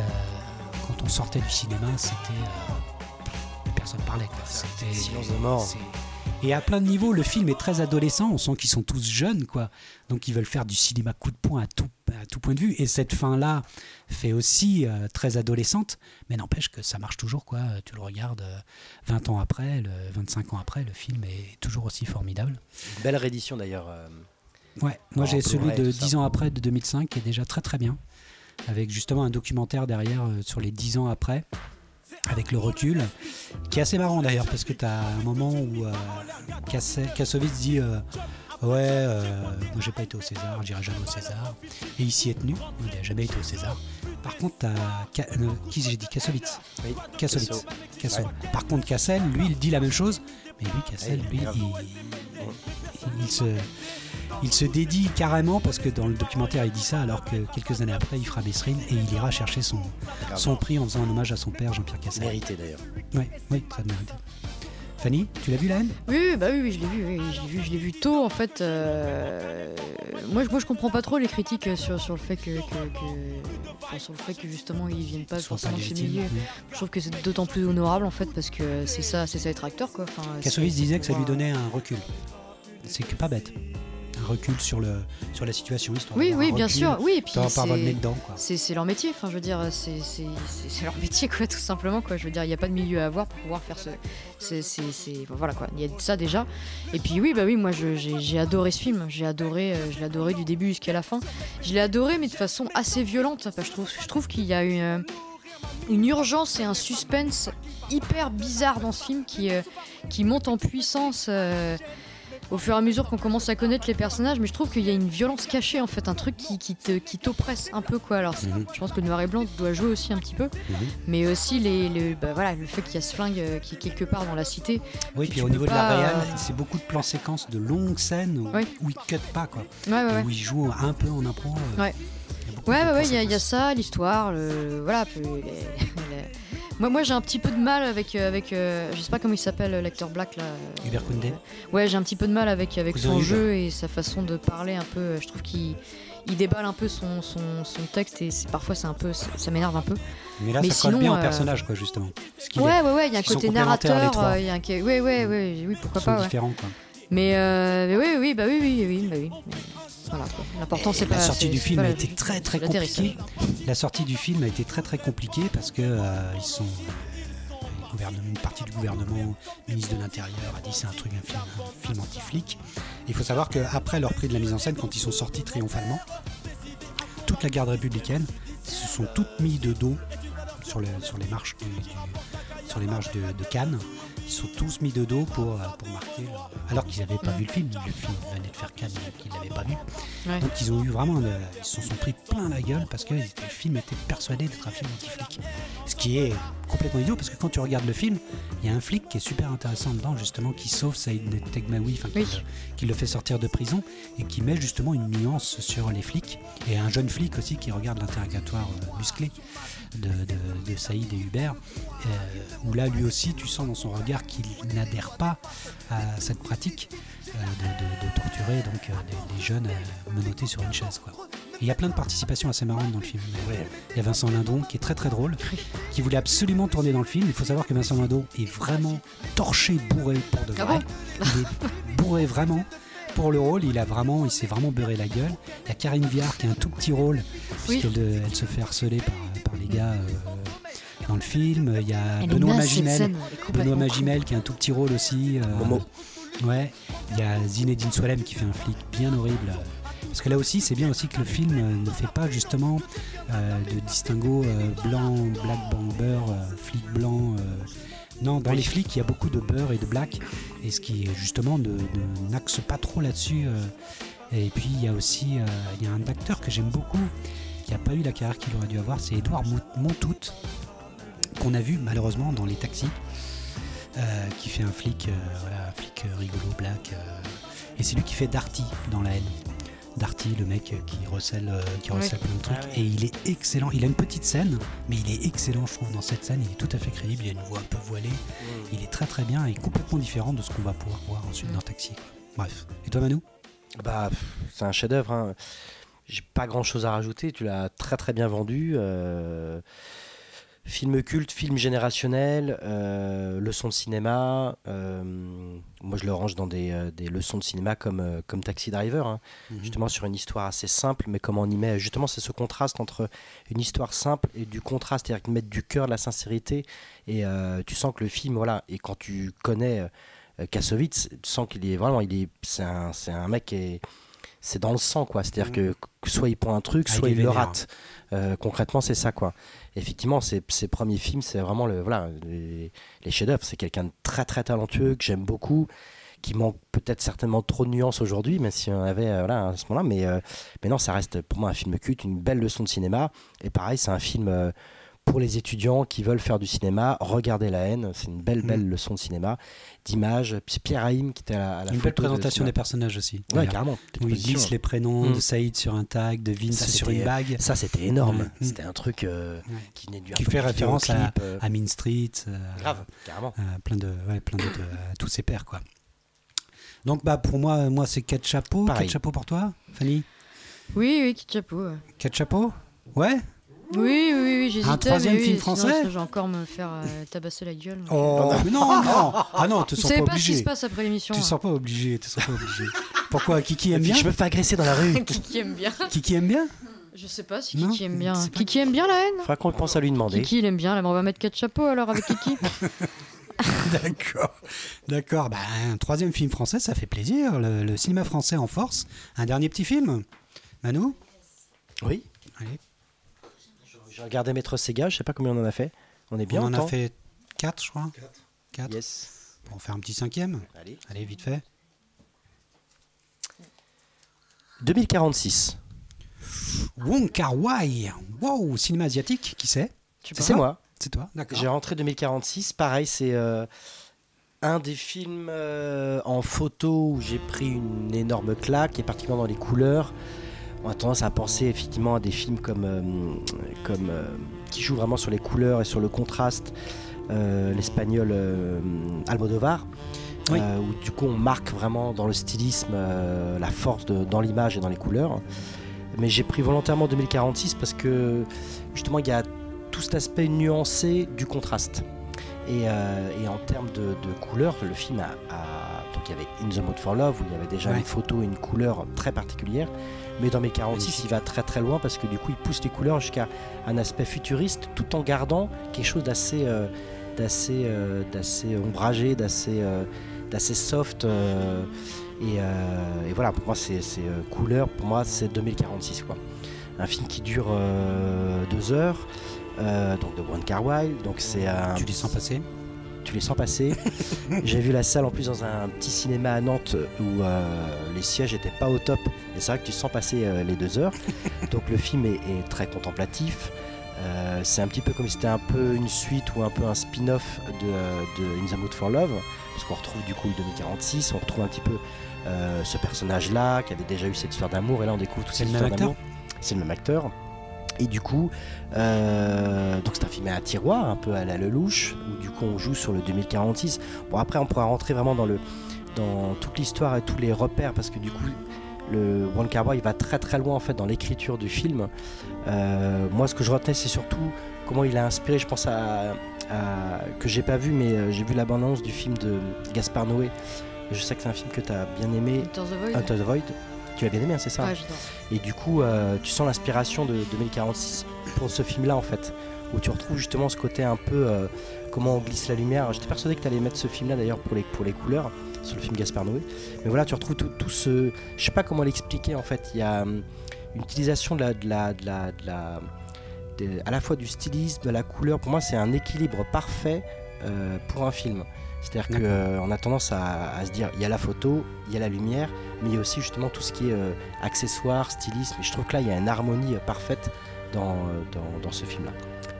quand on sortait du cinéma, c'était. euh, personne parlait. C'était. Silence de mort. Et à plein de niveaux, le film est très adolescent. On sent qu'ils sont tous jeunes, quoi. Donc ils veulent faire du cinéma coup de poing à tout, à tout point de vue. Et cette fin-là fait aussi euh, très adolescente, mais n'empêche que ça marche toujours, quoi. Tu le regardes euh, 20 ans après, le, 25 ans après, le film est toujours aussi formidable. Une belle réédition, d'ailleurs. euh, Ouais, moi j'ai celui de tout ça. 10 ans après, de 2005, qui est déjà très très bien, avec justement un documentaire derrière euh, sur les 10 ans après, avec le recul, qui est assez marrant d'ailleurs, parce que tu as un moment où euh, Kassovitz dit euh, Ouais, moi j'ai pas été au César, j'irai jamais au César, et il s'y est tenu, il n'a jamais été au César. Par contre, tu as. qui j'ai dit? Kassovitz Oui, Kassovitz. Par contre, Cassel, lui, il dit la même chose, mais lui, Cassel, Ouais, lui, il se, il se dédie carrément parce que dans le documentaire, il dit ça, alors que quelques années après, il fera Messrine et il ira chercher son, son prix en faisant un hommage à son père, Jean-Pierre Cassel. Mérité, d'ailleurs. Ouais, oui, ça le mérite. Fanny, tu l'as vu la haine? Oui, oui, bah oui, oui, je l'ai vu, oui, je l'ai vu, je l'ai vu tôt en fait. euh, Moi, je- moi, je comprends pas trop les critiques sur, sur le fait que, que- que- enfin, sur le fait que justement ils viennent pas forcément de ce légitime. milieu. Oui. Je trouve que c'est d'autant plus honorable en fait parce que c'est ça, c'est ça être acteur quoi. Enfin, Kassovitz disait que ça lui donnait un recul. C'est que pas bête. Un recul sur, le, sur la situation, histoire Oui, oui, bien recul, sûr, oui, et puis c'est- leur métier. Enfin, je veux dire, c'est leur métier quoi, tout simplement quoi. Je veux dire, il n'y a pas de milieu à avoir pour pouvoir faire ce, c'est voilà quoi. Il y a ça déjà. Et puis oui, bah oui, moi j'ai j'ai adoré ce film. J'ai adoré, euh, je l'ai adoré du début jusqu'à la fin. Je l'ai adoré, mais de façon assez violente. Enfin, je trouve, je trouve qu'il y a une, une urgence et un suspense hyper bizarre dans ce film qui, euh, qui monte en puissance euh, au fur et à mesure qu'on commence à connaître les personnages. Mais je trouve qu'il y a une violence cachée, en fait, un truc qui, qui te- qui t'oppresse un peu, quoi. Alors, Mhm. je pense que noir et blanc doit jouer aussi un petit peu, Mhm. mais aussi les, les- bah, voilà, le fait qu'il y a ce flingue euh, qui est quelque part dans la cité. Oui, Tu puis au niveau de la réal, euh, c'est beaucoup de plans séquences, de longues scènes où, Oui. où il cut pas, quoi. Ouais, ouais, Et ouais. où il joue un peu en impro. euh, Ouais. il y a beaucoup Ouais, il y, a- y ça, l'histoire, le, voilà. puis les- les- Moi, moi j'ai un petit peu de mal avec, euh, avec euh, je sais pas comment il s'appelle, euh, l'acteur Black là. Hubert Koundé. Ouais, j'ai un petit peu de mal avec, avec Cousin son jeu et sa façon de parler un peu. euh, Je trouve qu'il il déballe un peu son, son, son texte et parfois c'est un peu, ça m'énerve un peu. Mais là, Mais ça colle sinon, bien au euh, personnage, quoi, justement. Ouais, ouais, ouais, il y a un côté narrateur, il y a un, ouais, ouais, ouais, oui, pourquoi ils pas, sont ouais. différents, quoi. Mais, euh, mais oui, oui, bah oui, oui, oui, bah oui. Voilà. L'important c'est pas la sortie du film a été très très compliquée. La sortie du film a été très très compliquée parce que euh, ils sont euh, une partie du gouvernement, le ministre de l'Intérieur a dit c'est un truc un film, un film anti-flic. Il faut savoir qu'après leur prix de la mise en scène, quand ils sont sortis triomphalement, toute la garde républicaine se sont toutes mis de dos sur, le- sur les marches sur les marches de, de Cannes. Ils se sont tous mis de dos pour, euh, pour marquer, leur- alors qu'ils n'avaient pas vu le film. Le film venait de faire Cannes, donc ils l'avaient pas vu. Ouais. Donc ils ont eu vraiment, le- ils se sont pris plein la gueule parce que le film était persuadé d'être un film anti-flic. Ce qui est complètement idiot parce que quand tu regardes le film, il y a un flic qui est super intéressant dedans justement qui sauve Saïd Tegmaoui, qui, Oui. le, qui le fait sortir de prison et qui met justement une nuance sur les flics et un jeune flic aussi qui regarde l'interrogatoire euh, musclé de, de, de Saïd et Hubert euh, où là lui aussi tu sens dans son regard qu'il n'adhère pas à cette pratique euh, de, de- de torturer donc euh, des, des jeunes euh, menottés sur une chaise quoi. Il y a plein de participations assez marrantes dans le film. Il y a Vincent Lindon qui est très très drôle, qui voulait absolument tourner dans le film. Il faut savoir que Vincent Lindon est vraiment torché, bourré pour de Ah vrai. bon il est bourré vraiment pour le rôle. Il a vraiment, il s'est vraiment beurré la gueule. Il y a Karine Viard qui a un tout petit rôle Oui. puisqu'elle elle se fait harceler par, par les gars euh, dans le film. Il y a Elle Benoît Magimel. Benoît. Magimel qui a un tout petit rôle aussi. euh, Momo. Ouais. Il y a Zinedine Soilem qui fait un flic bien horrible. Parce que là aussi, c'est bien aussi que le film euh, ne fait pas justement euh, de distinguo euh, blanc, black, euh, flic blanc. Non, dans Oui. les flics, il y a beaucoup de beurre et de black. Et ce qui, justement, ne- n'axe pas trop là-dessus. euh. Et puis, il y a aussi euh, il y a un acteur que j'aime beaucoup, qui n'a pas eu la carrière qu'il aurait dû avoir, c'est Édouard Mou- Montout, qu'on a vu malheureusement dans Les Taxis, euh, qui fait un flic, euh, voilà, un flic rigolo, black. euh, et c'est lui qui fait Darty dans La haine. Darty, le mec qui recèle, euh, qui Ouais. recèle plein de trucs. Ah. Et il est excellent. Il a une petite scène, mais il est excellent, je trouve, dans cette scène. Il est tout à fait crédible. Il a une voix un peu voilée. Il est très très bien et complètement différent de ce qu'on va pouvoir voir ensuite dans Taxi. Bref. Et toi, Manu? Bah, c'est un chef-d'œuvre. Hein. J'ai pas grand-chose à rajouter. Tu l'as très très bien vendu. euh, Film culte, film générationnel, euh, leçon de cinéma. euh, moi, je le range dans des, euh, des leçons de cinéma comme, euh, comme Taxi Driver. hein. Justement, sur une histoire assez simple, mais comment on y met. Justement, c'est ce contraste entre une histoire simple et du contraste, c'est-à-dire mettre du cœur, de la sincérité. Et euh, tu sens que le film, voilà, et quand tu connais Kassovitz, tu sens qu'il est vraiment, il est, c'est un, c'est un mec qui est, c'est dans le sang, quoi. C'est-à-dire que, que soit il prend un truc, Ah, soit il le rate. Euh, concrètement, c'est ça, quoi. Effectivement, ses, premiers films, c'est vraiment le, voilà, les, les chefs-d'œuvre. C'est quelqu'un de très, très talentueux que j'aime beaucoup, qui manque peut-être certainement trop de nuances aujourd'hui, même si on avait, euh, voilà, à ce moment-là. Mais, euh, mais non, ça reste pour moi un film culte, une belle leçon de cinéma. Et pareil, c'est un film euh, pour les étudiants qui veulent faire du cinéma. Regardez La haine, c'est une belle, Mm. belle leçon de cinéma, d'image. Puis c'est Pierre Haïm qui était à la, à la Une belle de présentation des personnages aussi. Ouais, carrément. Où il glisse les prénoms Mm. de Saïd sur un tag, de Vince Ça, sur une bague, Ça, c'était énorme. C'était un truc euh, qui venait du Qui un peu fait référence à- euh, à Mean Street, euh, Grave, carrément. à plein de, ouais, plein euh, tous ses pairs quoi. Donc bah pour moi, moi c'est quatre chapeaux. Pareil. Quatre chapeaux pour toi, Fanny? Oui, oui, Kit Chapeau. ouais. Quatre chapeaux. Ouais? Oui, oui, oui, j'hésitais. Un troisième mais oui, film sinon, français Je vais encore me faire euh, tabasser la gueule. Oh mais non non. Ah non, te Vous sens savez pas pas ce qui obligé. se passe après l'émission. Tu hein. sens pas obligé. Tu sens pas obligé. Pourquoi Kiki aime bien Je me fais agresser dans la rue. Kiki aime bien. Kiki aime bien. Je sais pas si Non, Kiki aime bien. pas- Kiki aime bien la haine Faudra qu'on pense à lui demander. Kiki, il aime bien. Là, on va mettre quatre chapeaux alors avec Kiki. D'accord. D'accord. Bah, un troisième film français, ça fait plaisir. Le, le cinéma français en force. Un dernier petit film. Manu. Oui. Allez. J'ai regardé Maître Sega, je sais pas combien on en a fait. On est bien on en en a temps fait 4, je crois. 4. Yes. Pour en faire un petit cinquième. Allez. Allez, vite fait. 2046. Wong Kar Wai. Wow, cinéma asiatique, qui c'est? C'est moi. C'est toi D'accord. J'ai rentré 2046. Pareil, c'est euh, un des films euh, en photo où j'ai pris une énorme claque, et particulièrement dans les couleurs. On a tendance à penser effectivement à des films comme, euh, comme euh, qui jouent vraiment sur les couleurs et sur le contraste. Euh, L'espagnol Almodovar, Oui. euh, où du coup on marque vraiment dans le stylisme euh, la force de- dans l'image et dans les couleurs. Mais j'ai pris volontairement 2046 parce que justement il y a tout cet aspect nuancé du contraste. Et, euh, et en termes de, de couleurs, le film a, a- Donc il y avait In the Mood for Love, où il y avait déjà Ouais. une photo et une couleur très particulière. Mais dans 2046, Magnifique. il va très très loin parce que du coup, il pousse les couleurs jusqu'à un aspect futuriste tout en gardant quelque chose d'assez euh, d'assez euh, d'assez ombragé, d'assez euh, d'assez soft. et, et voilà, pour moi, c'est couleur, pour moi, c'est 2046. Quoi. Un film qui dure deux heures. donc de One Car Wai, donc c'est un, Tu les sens passer? Tu les sens passer. J'ai vu la salle en plus dans un petit cinéma à Nantes où euh, les sièges n'étaient pas au top. Et c'est vrai que tu sens passer euh, les deux heures. Donc le film est, est très contemplatif. Euh, c'est un petit peu comme si c'était un peu une suite ou un peu un spin-off de, de In the Mood for Love. Parce qu'on retrouve du coup le 2046, on retrouve un petit peu euh, ce personnage-là qui avait déjà eu cette histoire d'amour. Et là on découvre toute cette histoire d'amour. C'est le même acteur. Et du coup, euh, donc c'est un film à tiroir, un peu à la Lelouch, où du coup on joue sur le 2046. Bon après on pourra rentrer vraiment dans le dans toute l'histoire et tous les repères parce que du coup le One Car Boy il va très très loin en fait dans l'écriture du film. Euh, moi ce que je retenais c'est surtout comment il a inspiré, je pense à, à- que j'ai pas vu mais euh, j'ai vu la bande-annonce du film de Gaspard Noé. Je sais que c'est un film que tu as bien aimé, Enter the Void the Void. Tu l'as bien aimé, hein, c'est ça Ouais, j'adore. et du coup, euh, tu sens l'inspiration de 2046 pour ce film-là, en fait, où tu retrouves justement ce côté un peu euh, comment on glisse la lumière. J'étais persuadé que tu allais mettre ce film-là d'ailleurs pour les, pour les couleurs, sur le film Gaspard Noé. Mais voilà, tu retrouves tout, tout ce. Je sais pas comment l'expliquer en fait. Il y a hum, une utilisation de la. De la, de la, de la- de- à la fois du stylisme, de la couleur. Pour moi, c'est un équilibre parfait euh, pour un film. C'est-à-dire qu'on a tendance à, à se dire il y a la photo, il y a la lumière, mais il y a aussi justement tout ce qui est euh, accessoires, stylisme. Et je trouve que là, il y a une harmonie euh, parfaite dans, euh, dans, dans ce film-là.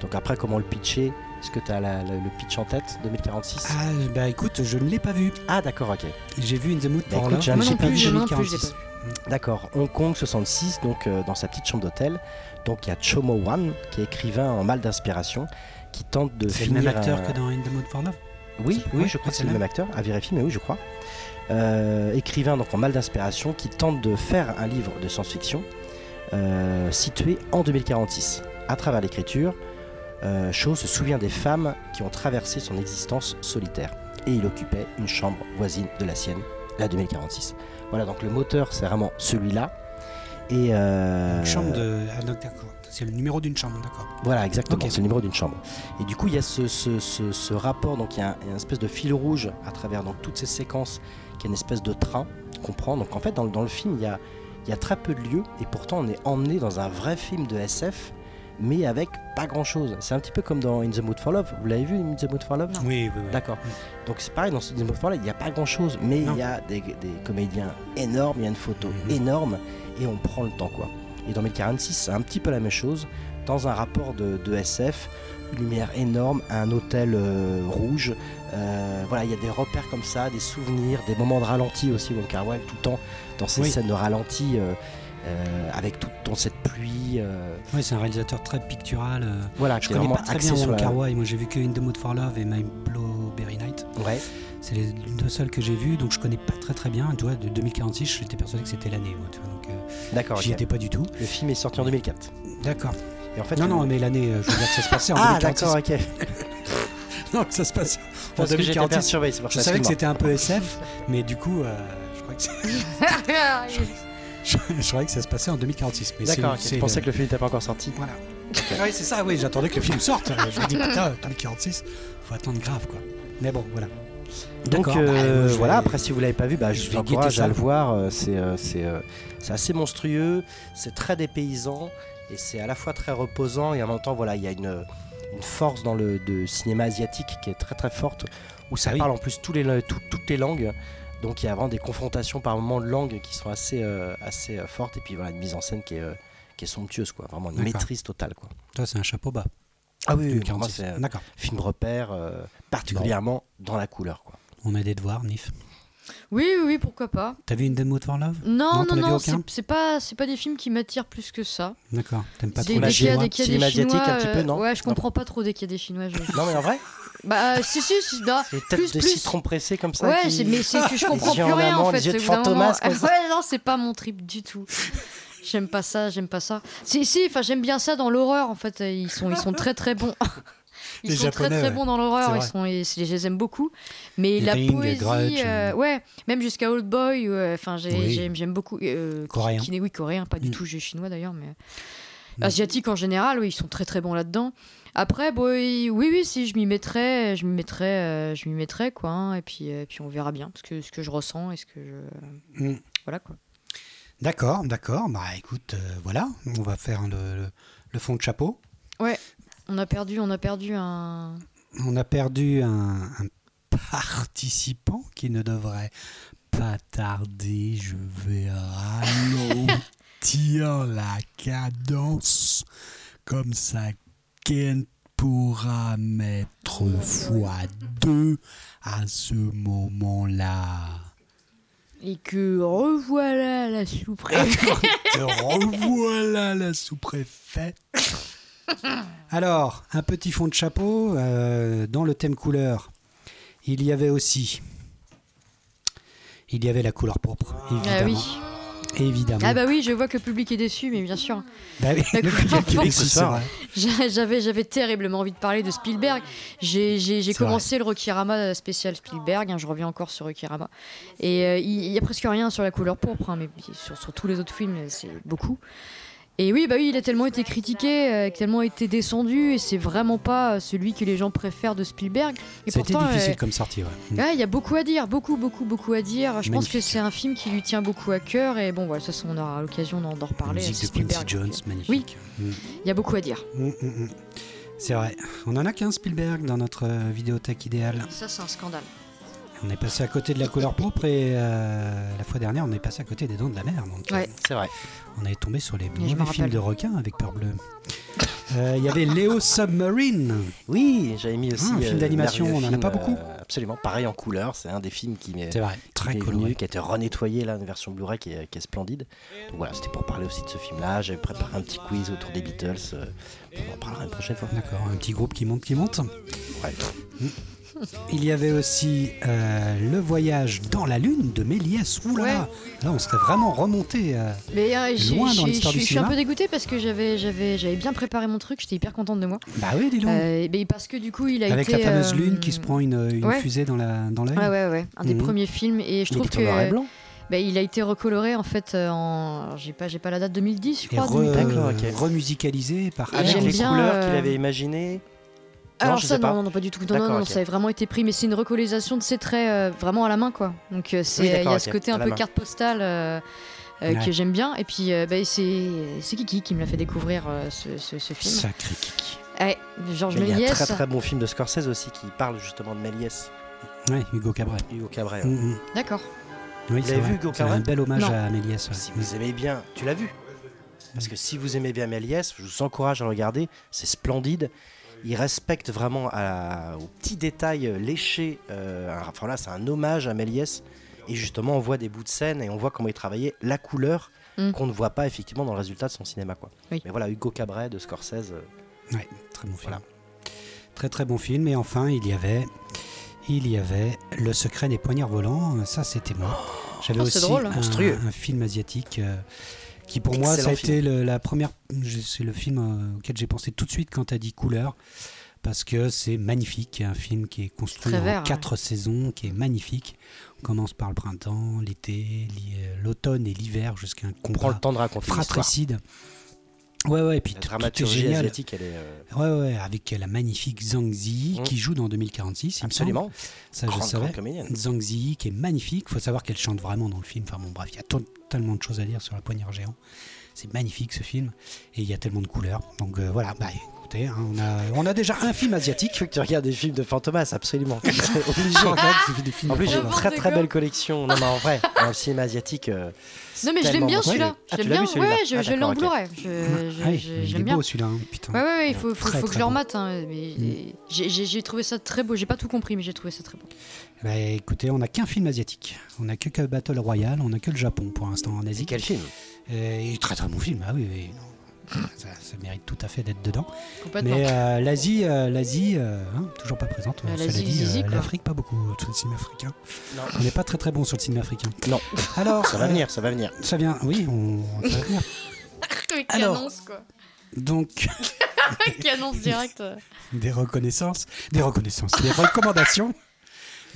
Donc après, comment le pitcher? Est-ce que tu as le pitch en tête 2046 Ah, bah écoute, je ne l'ai pas vu. Ah, d'accord, ok. J'ai vu In the Mood Bah, Love. j'ai- pas vu je- moi non plus, je l'ai 2046. pas. D'accord, Hong Kong 66, donc euh, dans sa petite chambre d'hôtel. Donc il y a Chomo Wan, qui est écrivain en mal d'inspiration, qui tente de C'est le finir. même acteur un- que dans In the Mood for Love? Oui, oui, je crois que c'est le même acteur, à vérifier, mais oui, je crois. Euh, écrivain donc en mal d'inspiration, qui tente de faire un livre de science-fiction euh, situé en 2046. À travers l'écriture, euh, Shaw se souvient des femmes qui ont traversé son existence solitaire. Et il occupait une chambre voisine de la sienne, la 2046. Voilà, donc le moteur, c'est vraiment celui-là. Et euh, Une chambre de. Ah, d'accord. C'est le numéro d'une chambre, d'accord. voilà, exactement, c'est le numéro d'une chambre. Et du coup, il y a ce, ce- ce- ce rapport, donc il y a un- il y a une espèce de fil rouge à travers donc, toutes ces séquences, qui est une espèce de train qu'on prend. Donc en fait, dans, le- dans le film, il y a, il y a très peu de lieux, et pourtant on est emmené dans un vrai film de SF, mais avec pas grand-chose. C'est un petit peu comme dans In the Mood for Love. Vous l'avez vu, In the Mood for Love? Non. Oui, oui, oui. D'accord. Donc c'est pareil, dans In the Mood for Love, il n'y a pas grand-chose, mais Non. il y a des, des comédiens énormes, il y a une photo Mhm. énorme, et on prend le temps, quoi. Et dans 1046, c'est un petit peu la même chose, dans un rapport de, de SF, lumière énorme, un hôtel euh, rouge. euh, voilà, il y a des repères comme ça, des souvenirs, des moments de ralenti aussi, Wong Kar Wai, tout le temps dans ces Oui. scènes de ralenti, euh, avec tout dans cette pluie. euh, Oui, c'est un réalisateur très pictural. euh, voilà, Je connais pas très bien Wong la- Kar Wai. Moi, j'ai vu que In the Mood for Love et My Blowberry Night. Ouais. C'est les deux seuls que j'ai vus, donc je connais pas très très bien. Tu vois, de 2046, j'étais persuadé que c'était l'année. moi, tu vois, donc D'accord. j'y étais pas du tout. Le film est sorti en 2004. D'accord. Et en fait, Non, non, mais l'année, euh, je veux dire que ça se passait en Ah 2046. d'accord, ok. Non, que ça se passait en Parce que j'étais 2046. perturbé, c'est pour Je ça. savais que c'était un peu SF, mais du coup, euh, je, crois que c'est- je, je croyais que ça se passait en 2046. Mais c'est- D'accord, je pensais le- que le film n'était pas encore sorti. Voilà. Oui, c'est ça, oui, j'attendais que le film sorte. Je me dis, putain, 2046, faut attendre grave, quoi. Mais bon, voilà. Donc euh, bah, vais- voilà, après si vous l'avez pas vu, bah, je, je vous encourage à le voir. euh, C'est euh, c'est, euh, c'est assez monstrueux, c'est très dépaysant et c'est à la fois très reposant et en même temps voilà il y a une une force dans le de cinéma asiatique qui est très très forte, où ça Ah oui. parle en plus tous les, la- tout- toutes les langues. Donc il y a vraiment des confrontations par moments de langues qui sont assez, euh, assez euh, fortes, et puis voilà, une mise en scène qui est, euh, qui est somptueuse, quoi. vraiment une maîtrise totale. Quoi. Toi, c'est un chapeau bas. Ah oui, oui, moi, 46. c'est un D'accord. film repère, euh, particulièrement dans la couleur. Quoi. On a des devoirs, Nif. Oui, oui, oui, pourquoi pas. T'as vu une Demo for Love? Non, Non, non, c'est pas, c'est pas des films qui m'attirent plus que ça. D'accord. T'aimes pas trop dès les qu'il y a- chinois dès qu'il y a Cinéma des Chinois, asiatique, un petit peu, euh, non Ouais, je Non. comprends pas trop dès qu'il y a des Chinois. je- Non mais en vrai, bah, euh, si, si, si, c'est peut-être Plus, des plus. citrons pressés comme ça. ouais, mais c'est que je comprends plus en rien en les fait. de. Ouais, non, c'est pas mon trip du tout. J'aime pas ça, j'aime pas ça. Si, si, enfin, j'aime bien ça dans l'horreur en fait. Ils sont, ils sont très très bons. Ils Les sont Japonais, très très ouais. bons dans l'horreur. Ils sont, et je les aime beaucoup. Mais Les la Ring, poésie, Grudge, euh, euh. ouais, même jusqu'à Old Boy. ouais, Enfin, j'ai- Oui. j'aime j'aime beaucoup. euh, Coréen. N'est oui coréen, pas du Mm. tout j'ai chinois d'ailleurs, mais Mm. asiatiques en général, oui, ils sont très très bons là-dedans. Après, bon, oui, oui, oui, si je m'y mettrais, je m'y mettrais, euh, je m'y mettrais quoi. hein, et puis, euh, puis on verra bien ce que ce que je ressens et ce que je, Mm. voilà quoi. D'accord, d'accord. Bah écoute, euh, voilà, on va faire le, le- le fond de chapeau. On a perdu, on a perdu un. On a perdu un, un participant qui ne devrait pas tarder. Je vais ralentir la cadence. Comme ça, Ken pourra mettre fois deux à ce moment-là. Et que revoilà la sous-préfète. Te revoilà la sous-préfète. Alors, un petit fond de chapeau euh, dans le thème couleur. Il y avait aussi, il y avait la couleur propre, évidemment. Ah oui. Évidemment. Ah bah oui, je vois que le public est déçu, mais bien sûr. Bah oui, le public vrai. J'avais, j'avais terriblement envie de parler de Spielberg. J'ai, commencé le Rokirama spécial Spielberg. hein, je reviens encore sur Rokirama. Et euh, il il y a presque rien sur la couleur pourpre, hein, mais sur, sur tous les autres films, c'est beaucoup. Et oui, bah oui, il a tellement été critiqué, euh, tellement été descendu, et c'est vraiment pas euh, celui que les gens préfèrent de Spielberg. Et pourtant, difficile euh, comme sortie, ouais. Mm. Ouais, il y a beaucoup à dire, beaucoup, beaucoup, beaucoup à dire. Je pense que c'est un film qui lui tient beaucoup à cœur et bon, voilà, ça, on aura l'occasion d'en, d'en La reparler. musique c'est de Quincy Jones, magnifique. Mm. Il y a beaucoup à dire. Mm. C'est vrai. On en a qu'un Spielberg dans notre vidéothèque idéale. Ça, c'est un scandale. On est passé à côté de la couleur propre et euh, la fois dernière, on est passé à côté des dents de la mer. Donc, Ouais. C'est vrai. On est tombé sur les mauvais films rappelle. de requins avec Peur Bleue. Euh, Il y avait Léo Submarine. Oui, j'avais mis aussi. Ah, un film euh, d'animation, on en a pas beaucoup. euh, absolument, pareil en couleur. C'est un des films qui m'est C'est vrai, qui très coloré. venu, qui a été renettoyé là, une version Blu-ray qui est, qui est splendide. Donc voilà, c'était pour parler aussi de ce film-là. J'avais préparé un petit quiz autour des Beatles. euh, on en parlera une prochaine fois. D'accord, un petit groupe qui monte, qui monte. Ouais. Il y avait aussi euh, Le voyage dans la lune de Méliès. Ouh là on serait vraiment remonté. euh, Mais euh, j'ai- Loin dans j'ai- l'histoire du je suis un peu dégoûtée parce que j'avais, j'avais, j'avais bien préparé mon truc, j'étais hyper contente de moi. Bah oui, dis donc. Euh, mais parce que du coup, il a Avec été. la fameuse euh, lune qui se prend une, une ouais. fusée dans la dans l'œil. Ouais, ouais, ouais. Un des Mhm. premiers films. Et je Il trouve en noir et que. blanc. bah, il a été recoloré en fait euh, en. J'ai pas, j'ai pas la date 2010, je Et crois. re- 2000. D'accord, ok. remusicalisé par Et Avec j'aime les bien, couleurs euh, qu'il avait imaginées. Alors je ça, sais pas. non, non, pas du tout. Non, non, ça a vraiment été pris, mais c'est une recolorisation de ses traits euh, vraiment à la main, quoi. Donc euh, c'est, Oui, il y a ce côté un peu main. carte postale euh, euh, Ouais. que j'aime bien. Et puis euh, bah, c'est, c'est Kiki qui me l'a fait découvrir euh, ce, ce- ce film. Sacré kiki. Ouais, Georges Mais il y a un Méliès. très très bon film de Scorsese aussi qui parle justement de Méliès, Ouais, Hugo Cabret. Hugo Cabret. Mm, mm. D'accord. Oui, Vous c'est l'avez vu, Hugo C'est un Cabret bel hommage Non. à Méliès. ouais. Si vous aimez bien, tu l'as vu Parce que si vous aimez bien Méliès, je vous encourage à le regarder, c'est splendide. Il respecte vraiment à- aux petits détails euh, léchés. euh, enfin là, c'est un hommage à Méliès. Et justement, on voit des bouts de scène et on voit comment il travaillait la couleur Mm. qu'on ne voit pas effectivement dans le résultat de son cinéma. Quoi. Oui. Mais voilà, Hugo Cabret de Scorsese. euh, Ouais, très bon film. Voilà. Très très bon film. Et enfin, il y avait, il y avait Le secret des poignards volants. Ça, c'était moi. J'avais Oh, aussi drôle. un, un film asiatique euh, qui, pour moi, ça a film. été le- la première. C'est le film euh, auquel j'ai pensé tout de suite quand tu as dit couleur. Parce que c'est magnifique, un film qui est construit Très en vert, quatre saisons, qui est magnifique. On commence par le printemps, l'été, l'hi- l'automne et l'hiver jusqu'à un On prend le combat temps de raconter l'histoire. fratricide. Ouais, ouais, et puis La tout, tout est dramaturgie asiatique, elle est euh, Ouais, ouais, avec la magnifique Zhang Ziyi Mm. qui joue dans 2046. il me semble. absolument Ça, je savais. Zhang Ziyi qui est magnifique. Il faut savoir qu'elle chante vraiment dans le film. Enfin bon, bref, il y a tellement de choses à dire sur la poignard géant. C'est magnifique ce film. Et il y a tellement de couleurs. Donc euh, voilà, bah, écoutez, hein, on, a, on a déjà un film asiatique. Il faut que tu regardes des films de Fantomas, absolument. Obligé. En plus, j'ai une très très belle collection. Non, mais en vrai, dans le cinéma asiatique. euh, Non, mais je l'aime bien bon. celui-là. Ah, Je l'aime bien. celui-là Ouais, je, Ah, est J'aime beau bien. celui-là, hein, putain. Ouais, ouais, ouais, il faut, faut, Très, faut que je le remate. hein, mais Mm. j'ai- trouvé ça très beau. J'ai pas tout compris, mais j'ai trouvé ça très beau. Bah, écoutez, on n'a qu'un film asiatique. On n'a que, que Battle Royale, on n'a que le Japon pour l'instant en Asie. quel film? Et très très bon film, ah oui, oui. non. Ça, ça mérite tout à fait d'être dedans. Mais euh, l'Asie, euh, l'Asie, euh, hein, toujours pas présente. Euh, l'Afrique, pas beaucoup sur le cinéma africain. Non. On n'est pas très très bon sur le cinéma africain. Non. Alors, Ça va euh, venir, ça va venir. Ça vient, oui, on, ça va venir. Qui alors. annonce quoi Donc, Qui annonce direct. des reconnaissances, des reconnaissances, des recommandations,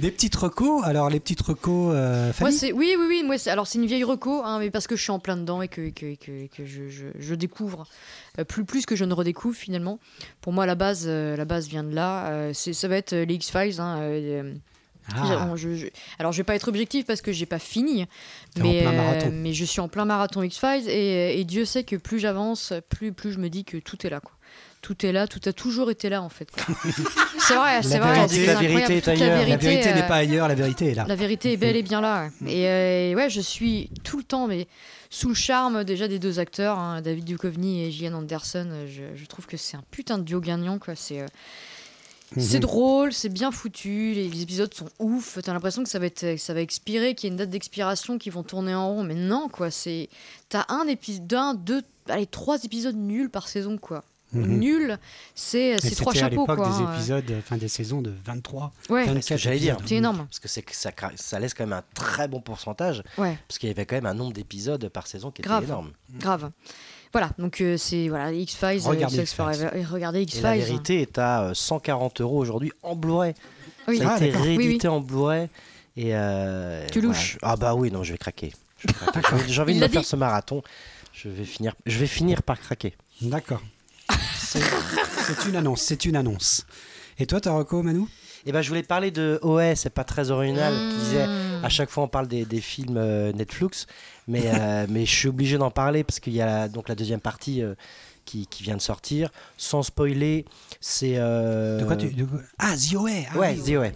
des petites recos. Alors, les petites recos, euh, Moi, Fanny c'est oui, oui, oui. Moi, alors c'est une vieille reco, hein, mais parce que je suis en plein dedans et que, que, que, que je, je, je découvre euh, plus plus que je ne redécouvre finalement. Pour moi, la base, euh, la base vient de là. C'est ça va être les X Files. Hein, Ah, je- je- alors, je vais pas être objectif parce que j'ai pas fini, mais euh, mais je suis en plein marathon X Files et, et Dieu sait que plus j'avance, plus plus je me dis que tout est là, quoi. Tout est là, tout a toujours été là en fait. c'est vrai, c'est vrai. vérité- la vérité est toute ailleurs. La la vérité euh, n'est pas ailleurs, la vérité est là. la vérité est bel et bien là. Ouais. Et euh, ouais, je suis tout le temps, mais sous le charme déjà des deux acteurs, hein, David Duchovny et Gillian Anderson. euh, Je, je trouve que c'est un putain de duo gagnant, quoi. C'est euh, c'est Mhm. drôle, c'est bien foutu, les, les épisodes sont ouf. T'as l'impression que ça va être, ça va expirer, qu'il y a une date d'expiration, qui vont tourner en rond, mais non, quoi. C'est t'as un épisode, d'un, deux, allez trois épisodes nuls par saison, quoi. Mhm. Nul, c'est Et c'est trois c'était à chapeaux, l'époque quoi. des hein. épisodes, enfin des saisons de 23, Ouais, 24 C'est ce que j'allais dire. c'est énorme. Parce que c'est que ça, ça laisse quand même un très bon pourcentage. Ouais. Parce qu'il y avait quand même un nombre d'épisodes par saison qui était Grave. énorme. Grave. Voilà, donc euh, c'est voilà X Files, Regardez Sex X-Files. Regardez X Et la vérité est à euh, 140 euros aujourd'hui en Blu-ray. Oui. Ça a Ah, été d'accord. Oui, réédité en Blu-ray. Et euh, Tu louches. Ah bah oui, non, je vais craquer. J'ai envie- de me faire ce marathon. Je vais finir, je vais finir par craquer. D'accord. C'est c'est une annonce, c'est une annonce. Et toi, t'as reco, Manu? Et ben je voulais parler de OS, c'est pas très original. qui disait Mmh. à chaque fois on parle des, des films euh, Netflix, mais, euh, mais je suis obligé d'en parler parce qu'il y a la- donc la deuxième partie euh, qui, qui vient de sortir. Sans spoiler, c'est. euh, De quoi tu de Ah, The OA ah Ouais, The OA.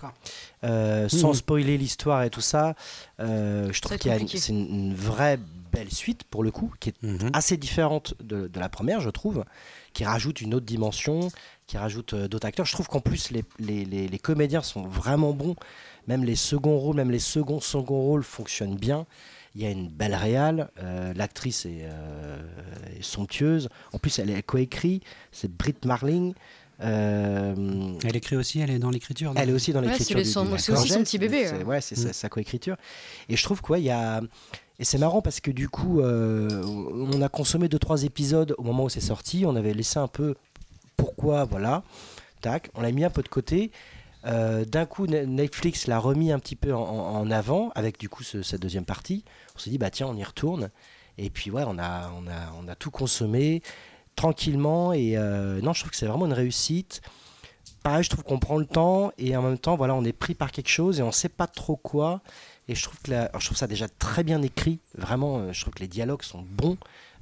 euh, sans Mhm. spoiler l'histoire et tout ça, euh, je trouve qu'il y a une- c'est une, une vraie belle suite pour le coup, qui est Mhm. assez différente de, de la première, je trouve, qui rajoute une autre dimension, qui rajoute euh, d'autres acteurs. Je trouve qu'en plus, les, les- les- les comédiens sont vraiment bons. Même les seconds rôles, même les seconds seconds rôles fonctionnent bien. Il y a une belle réale. euh, L'actrice est, euh, est somptueuse. En plus, elle est coécrit. C'est Britt Marling. Euh, Elle écrit aussi, elle est dans l'écriture. elle est aussi dans Ouais, l'écriture c'est aussi son petit bébé, C'est- ouais. Ouais, c'est Mm. sa, sa coécriture. Et je trouve quoi, il y a et c'est marrant parce que du coup, euh, on a consommé deux trois épisodes au moment où c'est sorti. On avait laissé un peu pourquoi, voilà, tac, on l'a mis un peu de côté. Euh, D'un coup, Ne- Netflix l'a remis un petit peu en, avant avec du coup ce- cette deuxième partie. On s'est dit bah tiens, on y retourne. Et puis ouais, on a on a on a tout consommé tranquillement. Et euh, non, je trouve que c'est vraiment une réussite pareil, je trouve qu'on prend le temps et en même temps, voilà, on est pris par quelque chose et on sait pas trop quoi. Et je trouve que la- je trouve ça déjà très bien écrit. Vraiment, euh, je trouve que les dialogues sont bons.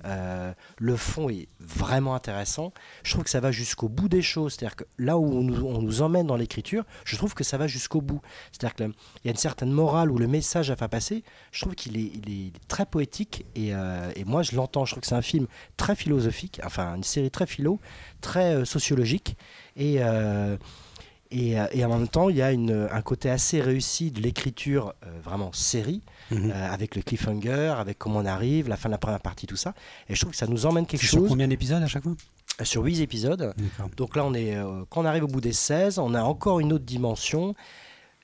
Euh, le fond est vraiment intéressant. Je trouve que ça va jusqu'au bout des choses. C'est-à-dire que là où on nous, emmène dans l'écriture, je trouve que ça va jusqu'au bout. C'est-à-dire qu'il y a une certaine morale ou le message à faire passer. Je trouve qu'il est, très poétique et, euh, et moi je l'entends. Je trouve que c'est un film très philosophique, enfin une série très philo, très sociologique. Et, et, euh, et en même temps, il y a une- un côté assez réussi de l'écriture euh, vraiment série, Mhm. euh, avec le cliffhanger, avec comment on arrive, la fin de la première partie, tout ça. Et je trouve que ça nous emmène quelque C'est sur chose combien d'épisodes à chaque fois? Euh, sur 8 épisodes. D'accord. Donc là, on est, quand on arrive au bout des 16, on a encore une autre dimension.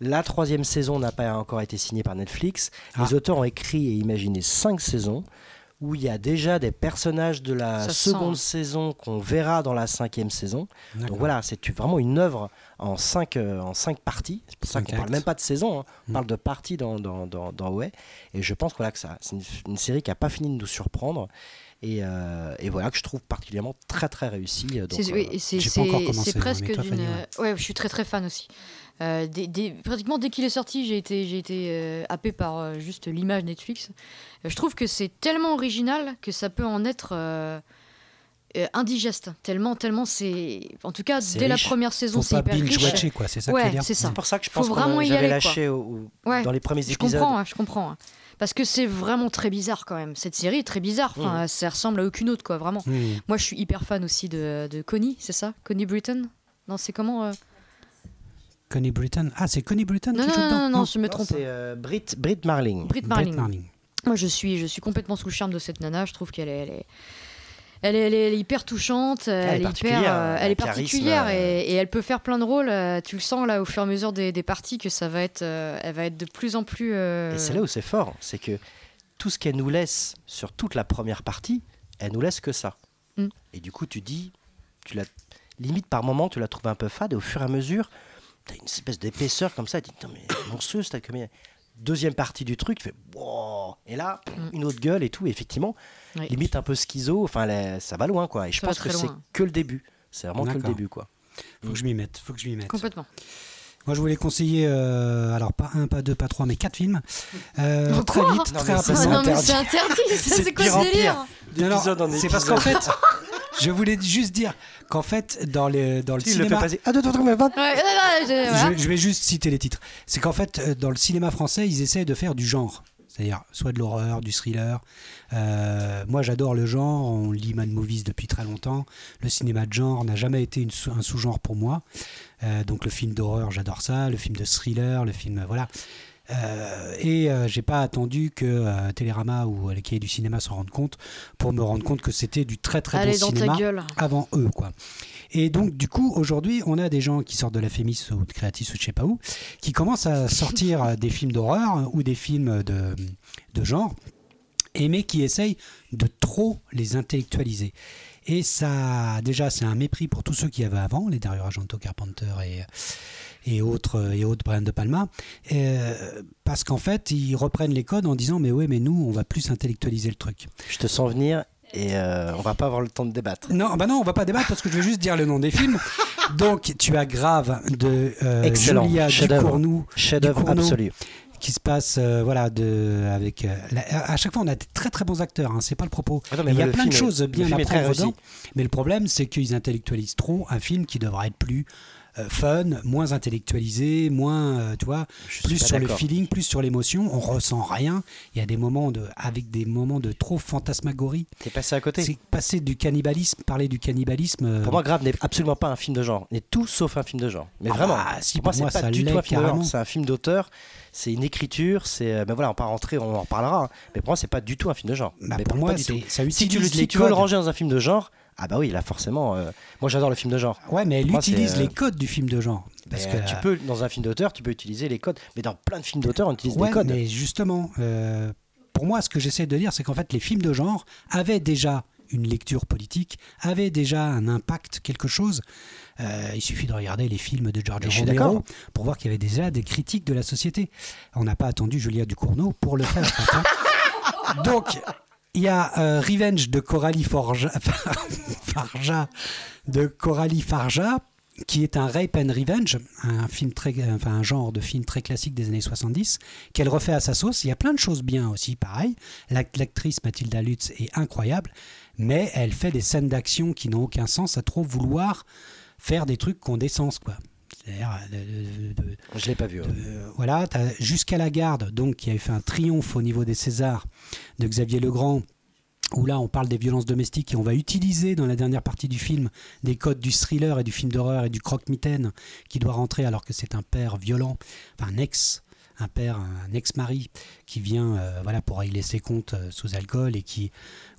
La troisième saison n'a pas encore été signée par Netflix. Ah. Les auteurs ont écrit et imaginé cinq saisons où il y a déjà des personnages de la Ça seconde sent. saison qu'on verra dans la cinquième saison. Donc voilà, c'est vraiment une œuvre en cinq, euh, en cinq parties. C'est pour ça qu'on parle actes. même pas de saison, hein. on Mm. parle de parties dans, dans, dans, dans OA. Et je pense que, voilà, que ça, c'est une, une série qui a pas fini de nous surprendre. Et, euh, et voilà, que je trouve particulièrement très très réussie. donc, C'est euh, presque d'une. Ouais. ouais, je suis très très fan aussi. Euh, pratiquement dès qu'il est sorti, j'ai été, j'ai été euh, happé par euh, juste l'image Netflix. Je trouve que c'est tellement original que ça peut en être indigeste. Tellement, tellement c'est. En tout cas, dès la première saison, Faut c'est pas hyper riche. binge-watcher, quoi, c'est ça Ouais, c'est ça. C'est pour ça que je Faut pense vraiment qu'on y j'avais aller, lâché au- au- Ouais. dans les premiers Je épisodes. comprends, hein, je comprends. hein. Parce que c'est vraiment très bizarre quand même. Cette série est très bizarre. Enfin, Ça ressemble à aucune autre, quoi, vraiment. Hmm. Moi, je suis hyper fan aussi de, de Connie, c'est ça? Connie Britton? Non, c'est comment euh? Connie Britton. Ah, c'est Connie Britton Non, qui non, joue non, dedans non, non, je me trompe. C'est euh, Brit, Brit Marling. Brit Marling. Marling. Moi, je suis, je suis complètement sous le charme de cette nana. Je trouve qu'elle est, elle est, elle est, elle est- elle est hyper touchante. Elle, est est hyper, euh, elle est particulière euh. et, et elle peut faire plein de rôles. euh, Tu le sens là au fur et à mesure des, des parties que ça va être, euh, elle va être de plus en plus. euh, Et c'est là où c'est fort, c'est que tout ce qu'elle nous laisse sur toute la première partie, elle nous laisse que ça. Mm. Et du coup, tu dis, tu la limite par moment, tu la trouves un peu fade, et au fur et à mesure, tu as une espèce d'épaisseur comme ça, tu dis, Putain, mais monstrueuse, t'as combien Deuxième partie du truc, tu fais, wow Et là, Mm. une autre gueule et tout, et effectivement, Oui. limite un peu schizo, enfin, là, ça va loin, quoi. Et je Ça pense que c'est que le début. C'est vraiment que le début, quoi. Faut que je m'y mette. Faut que je m'y mette. Complètement. Moi, je voulais conseiller, euh, alors pas un, pas deux, pas trois, mais quatre films. Euh, très vite, Non, très mais ça, c'est rapidement. non, mais interdit. c'est interdit. C'est quoi ce délire C'est parce qu'en fait, je voulais juste dire qu'en fait, dans, les, dans le fais cinéma. Ah. Ouais, je-. Je, vais juste citer les titres. C'est qu'en fait, euh, dans le cinéma français, ils essaient de faire du genre. C'est-à-dire soit de l'horreur, du thriller. Euh, moi, j'adore le genre. On lit Mad Movies depuis très longtemps. Le cinéma de genre n'a jamais été une un sous-genre pour moi. Euh, donc le film d'horreur, j'adore ça. Le film de thriller, le film... Voilà. Euh, et euh, j'ai pas attendu que euh, Télérama ou les cahiers du cinéma s'en rendent compte pour me rendre compte que c'était du très très Allez bon dans cinéma ta gueule. avant eux quoi. Et donc du coup aujourd'hui on a des gens qui sortent de la Fémis ou de Creatis ou de je sais pas où qui commencent à sortir euh, des films d'horreur ou des films de, de genre et mais qui essayent de trop les intellectualiser. Et ça, déjà, c'est un mépris pour tous ceux qui avaient avant, les Dario Argento, Carpenter et, et autres, et autres Brian De Palma, euh, parce qu'en fait, ils reprennent les codes en disant Mais oui, mais nous, on va plus intellectualiser le truc. Je te sens venir et euh, on va pas avoir le temps de débattre. Non, bah non, on va pas débattre parce que je vais juste dire le nom des films. Donc, tu as Grave de euh, Excellent, Julia. Ducournau Ducournau. absolu. qui se passe euh, voilà de avec euh, la- à chaque fois on a des très très bons acteurs hein, c'est pas le propos Ah non, mais il y a le plein de est- choses bien à prendre dedans mais le problème c'est qu'ils intellectualisent trop un film qui devrait être plus euh, fun moins intellectualisé moins euh, tu vois Je plus sur le feeling plus sur l'émotion on ressent rien il y a des moments de avec des moments de trop fantasmagorie T'es passé à côté. c'est passer du cannibalisme parler du cannibalisme euh, Pour moi, Grave n'est absolument pas un film de genre. N'est tout sauf un film de genre. Mais Ah vraiment. bah, si, pour moi, pour moi, c'est pas du tout un film de genre. C'est un film d'auteur. C'est une écriture. C'est. euh, Ben voilà, on va pas rentrer, on en reparlera. hein. Mais pour moi, c'est pas du tout un film de genre. bah, Mais pour moi pas du c'est- tout. ça Si tu, le, si tu veux le ranger dans un film de genre, ah bah oui, là forcément. euh, moi, j'adore le film de genre. ouais mais elle moi, utilise euh, les codes du film de genre parce Mais, que euh, tu peux dans un film d'auteur, tu peux utiliser les codes. Mais dans plein de films d'auteur, on utilise Ouais, des codes. mais justement, euh, pour moi, ce que j'essaie de dire, c'est qu'en fait, les films de genre avaient déjà une lecture politique, avaient déjà un impact, quelque chose. Euh, il suffit de regarder les films de George Romero pour voir qu'il y avait déjà des critiques de la société. On n'a pas attendu Julia Ducournau pour le faire. Donc, il y a euh, Revenge de Coralie Forja, Farja, de Coralie Farja, qui est un rape and revenge, un film très, enfin un genre de film très classique des années 70, qu'elle refait à sa sauce. Il y a plein de choses bien aussi, pareil. L'ac- L'actrice Mathilda Lutz est incroyable, mais elle fait des scènes d'action qui n'ont aucun sens à trop vouloir faire des trucs des sens, quoi. C'est-à-dire, de- Je l'ai pas vu. euh, voilà, jusqu'à la garde, donc qui avait fait un triomphe au niveau des Césars de Xavier Legrand, où là on parle des violences domestiques et on va utiliser dans la dernière partie du film des codes du thriller et du film d'horreur et du croque-mitaine qui doit rentrer alors que c'est un père violent, enfin un ex, un père, un ex-mari qui vient euh, voilà pour régler ses comptes euh, sous alcool et qui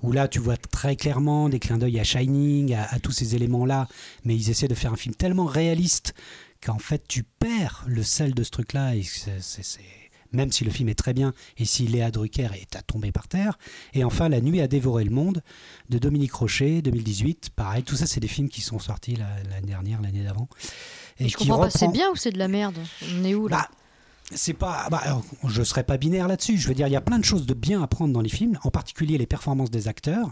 où là tu vois très clairement des clins d'œil à Shining, à, à tous ces éléments là, mais ils essaient de faire un film tellement réaliste qu'en fait tu perds le sel de ce truc-là et c'est, c'est- c'est- même si le film est très bien et si Léa Drucker est à tomber par terre. Et enfin La nuit a dévoré le monde de Dominique Rocher, 2018. Pareil, tout ça c'est des films qui sont sortis la- l'année dernière, l'année d'avant. Et je comprends pas, c'est bien ou c'est de la merde? On est où là? Bah, c'est pas. Bah, alors, je serais pas binaire là-dessus. Je veux dire, il y a plein de choses de bien à prendre dans les films, en particulier les performances des acteurs.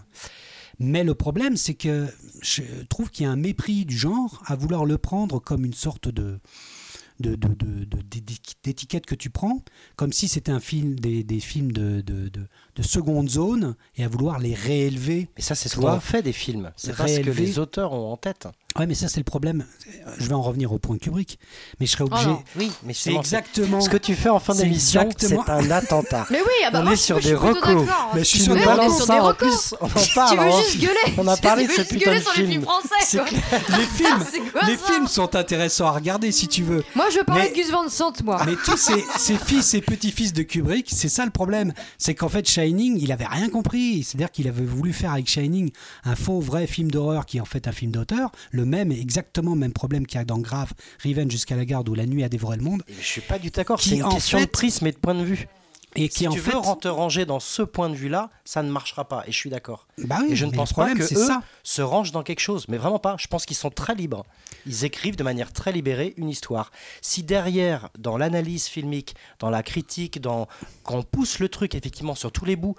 Mais le problème, c'est que je trouve qu'il y a un mépris du genre à vouloir le prendre comme une sorte de de, de- de- de- d'éti- d'étiquettes que tu prends, comme si c'était un film, des, des films de, de, de- de seconde zone, et à vouloir les réélever. Mais ça, c'est ce qu'on fait des films. C'est pas ce que les auteurs ont en tête. Ouais, mais ça c'est le problème. Je vais en revenir au point Kubrick, mais je serais Oh obligé. Oui, mais c'est exactement. Ce que tu fais en fin C'est d'émission, exactement- c'est un attentat. Mais oui, ah bah, On moi, est je- sur je suis recos. Mais je suis Tu sur des Mais on balances sur ça des en recos. plus, on en Tu parle. veux hein. juste gueuler On a parlé de Tu ce putain de sur les film. films français. Les films, C'est quoi les films sont intéressants à regarder si tu veux. Moi, je parlais Mais- de Gus Van Sant, moi. Mais tous ces, ces fils et petits-fils de Kubrick, c'est ça le problème. C'est qu'en fait, Shining, il avait rien compris. C'est-à-dire qu'il avait voulu faire avec Shining un faux, vrai film d'horreur qui est en fait un film d'auteur. Le même, exactement le même problème qu'il y a dans Grave, Revenge jusqu'à la garde ou La nuit a dévoré le monde. Je suis pas du tout d'accord. Qui, C'est une en question fait- de prisme et de point de vue. Et qui Si en tu fait. veux te ranger dans ce point de vue-là, ça ne marchera pas. Et je suis d'accord. Bah oui, Et je ne pense pas que eux ça. se rangent dans quelque chose. Mais vraiment pas. Je pense qu'ils sont très libres. Ils écrivent de manière très libérée une histoire. Si derrière, dans l'analyse filmique, dans la critique, dans quand on pousse le truc effectivement sur tous les bouts,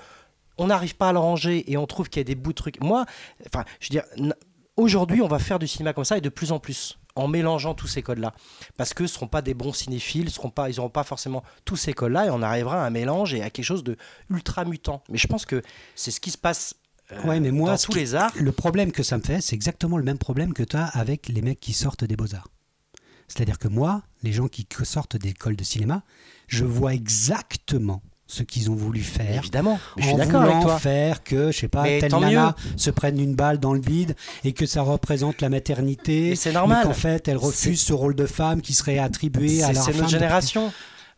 on n'arrive pas à le ranger et on trouve qu'il y a des bouts de trucs. Moi, enfin, je veux dire, aujourd'hui, on va faire du cinéma comme ça et de plus en plus en mélangeant tous ces codes-là. Parce que ce ne seront pas des bons cinéphiles, seront pas, ils n'auront pas forcément tous ces codes-là et on arrivera à un mélange et à quelque chose de ultra mutant. Mais je pense que c'est ce qui se passe euh, Ouais, mais moi, dans tous les arts. Le problème que ça me fait, c'est exactement le même problème que tu as avec les mecs qui sortent des beaux-arts. C'est-à-dire que moi, les gens qui sortent d'écoles de cinéma, je vois exactement ce qu'ils ont voulu faire. Évidemment, mais je suis en d'accord avec voulant toi. faire que, je sais pas, Mais telle se prenne une balle dans le bide et que ça représente la maternité. C'est normal. qu'en fait, elle refuse ce rôle de femme qui serait attribué à leur c'est notre de- génération.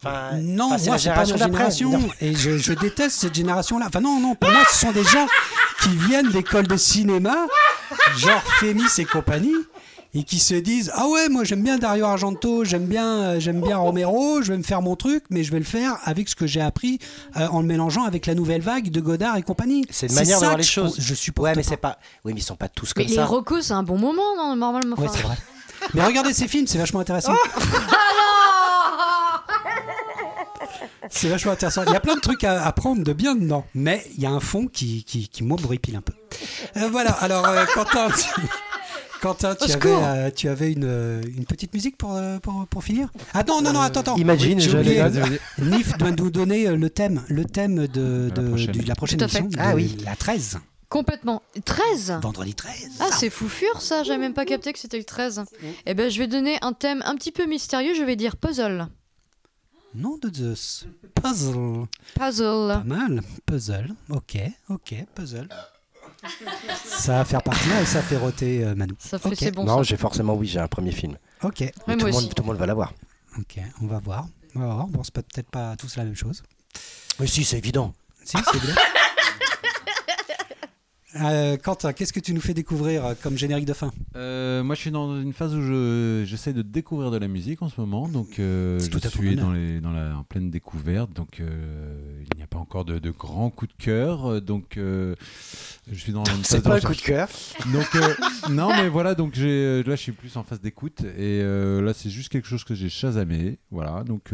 Enfin, non, enfin, moi, la c'est pas notre génération. Et je, je déteste cette génération-là. Enfin, non, non, pour moi, ce sont des gens qui viennent d'écoles de cinéma, genre Fémis et compagnie, et qui se disent Ah ouais, moi, j'aime bien Dario Argento, j'aime bien, euh, j'aime bien Romero, je vais me faire mon truc, mais je vais le faire avec ce que j'ai appris euh, en le mélangeant avec la nouvelle vague de Godard et compagnie. C'est une manière de voir les choses. Je supporte Ouais, mais c'est pas. Oui, mais ils sont pas tous Mais comme les ça. recos, c'est un bon moment, non, normalement. Ouais, c'est vrai. Mais regardez ces films, c'est vachement intéressant. C'est vachement intéressant. Il y a plein de trucs à apprendre de bien dedans. Mais il y a un fond qui, qui, qui m'obripile un peu. Euh, voilà, alors euh, Quentin, tu, Quentin, tu avais, euh, tu avais une, euh, une petite musique pour, euh, pour, pour finir? Ah non, non, non, attends, attends. Imagine, J'ai je oublié. l'ai- Nif doit nous donner euh, le thème, le thème de, La de, prochaine. de la prochaine émission. Ah oui. La 13. Complètement. 13 Vendredi 13. Ah, c'est fou fur ça, j'avais même pas capté que c'était le 13. Eh ben, je vais donner un thème un petit peu mystérieux, je vais dire puzzle. Nom de Zeus. Puzzle. Puzzle. Pas mal. Puzzle. Ok, ok, puzzle. Ça va faire partie et ça fait roter euh, Manu. Ça fait Ok. c'est bon non, j'ai forcément oui, j'ai un premier film. Ok, Ouais, Mais moi tout, le monde, tout le monde va l'avoir. ok, on va voir. On va voir. Bon, c'est pas- peut-être pas tous la même chose. Mais si, c'est évident. Si, c'est bien. Euh, Quentin, qu'est-ce que tu nous fais découvrir euh, comme générique de fin? Euh, moi, je suis dans une phase où je- j'essaie de découvrir de la musique en ce moment. Donc, euh, je tout suis dans, les, dans la, en pleine découverte. Donc, il n'y a pas encore de, de grands coups de cœur. Donc, je suis dans une C'est phase pas un coup de cœur. Donc, non, mais voilà. Donc, j'ai, là, je suis plus en phase d'écoute. Et là, c'est juste quelque chose que j'ai chasamé. Voilà. Donc,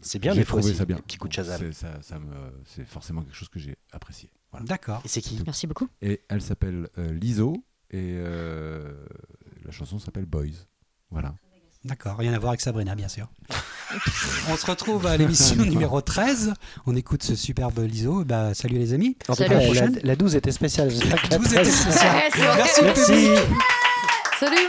C'est bien j'ai fois trouvé aussi. ça bien. petits coups de Shazam. C'est, ça, ça me, c'est forcément quelque chose que j'ai apprécié. Voilà. D'accord. Et c'est qui Merci beaucoup. Et elle s'appelle euh, Liso et euh, la chanson s'appelle Boys. Voilà. D'accord, rien à voir avec Sabrina, bien sûr. On se retrouve à l'émission numéro 13. On écoute ce superbe Liso. Bah, salut les amis. En Salut. cas, La la, prochaine. la 12 était spéciale. La 12 était 13 spéciale. Merci, Merci. Salut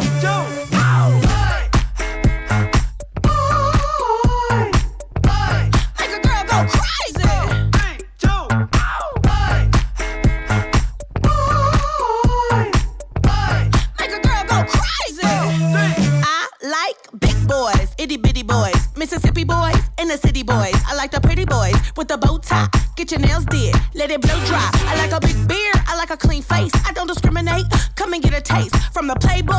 let it blow dry. I like a big beard, I like a clean face. I don't discriminate. Come and get a taste from the playboy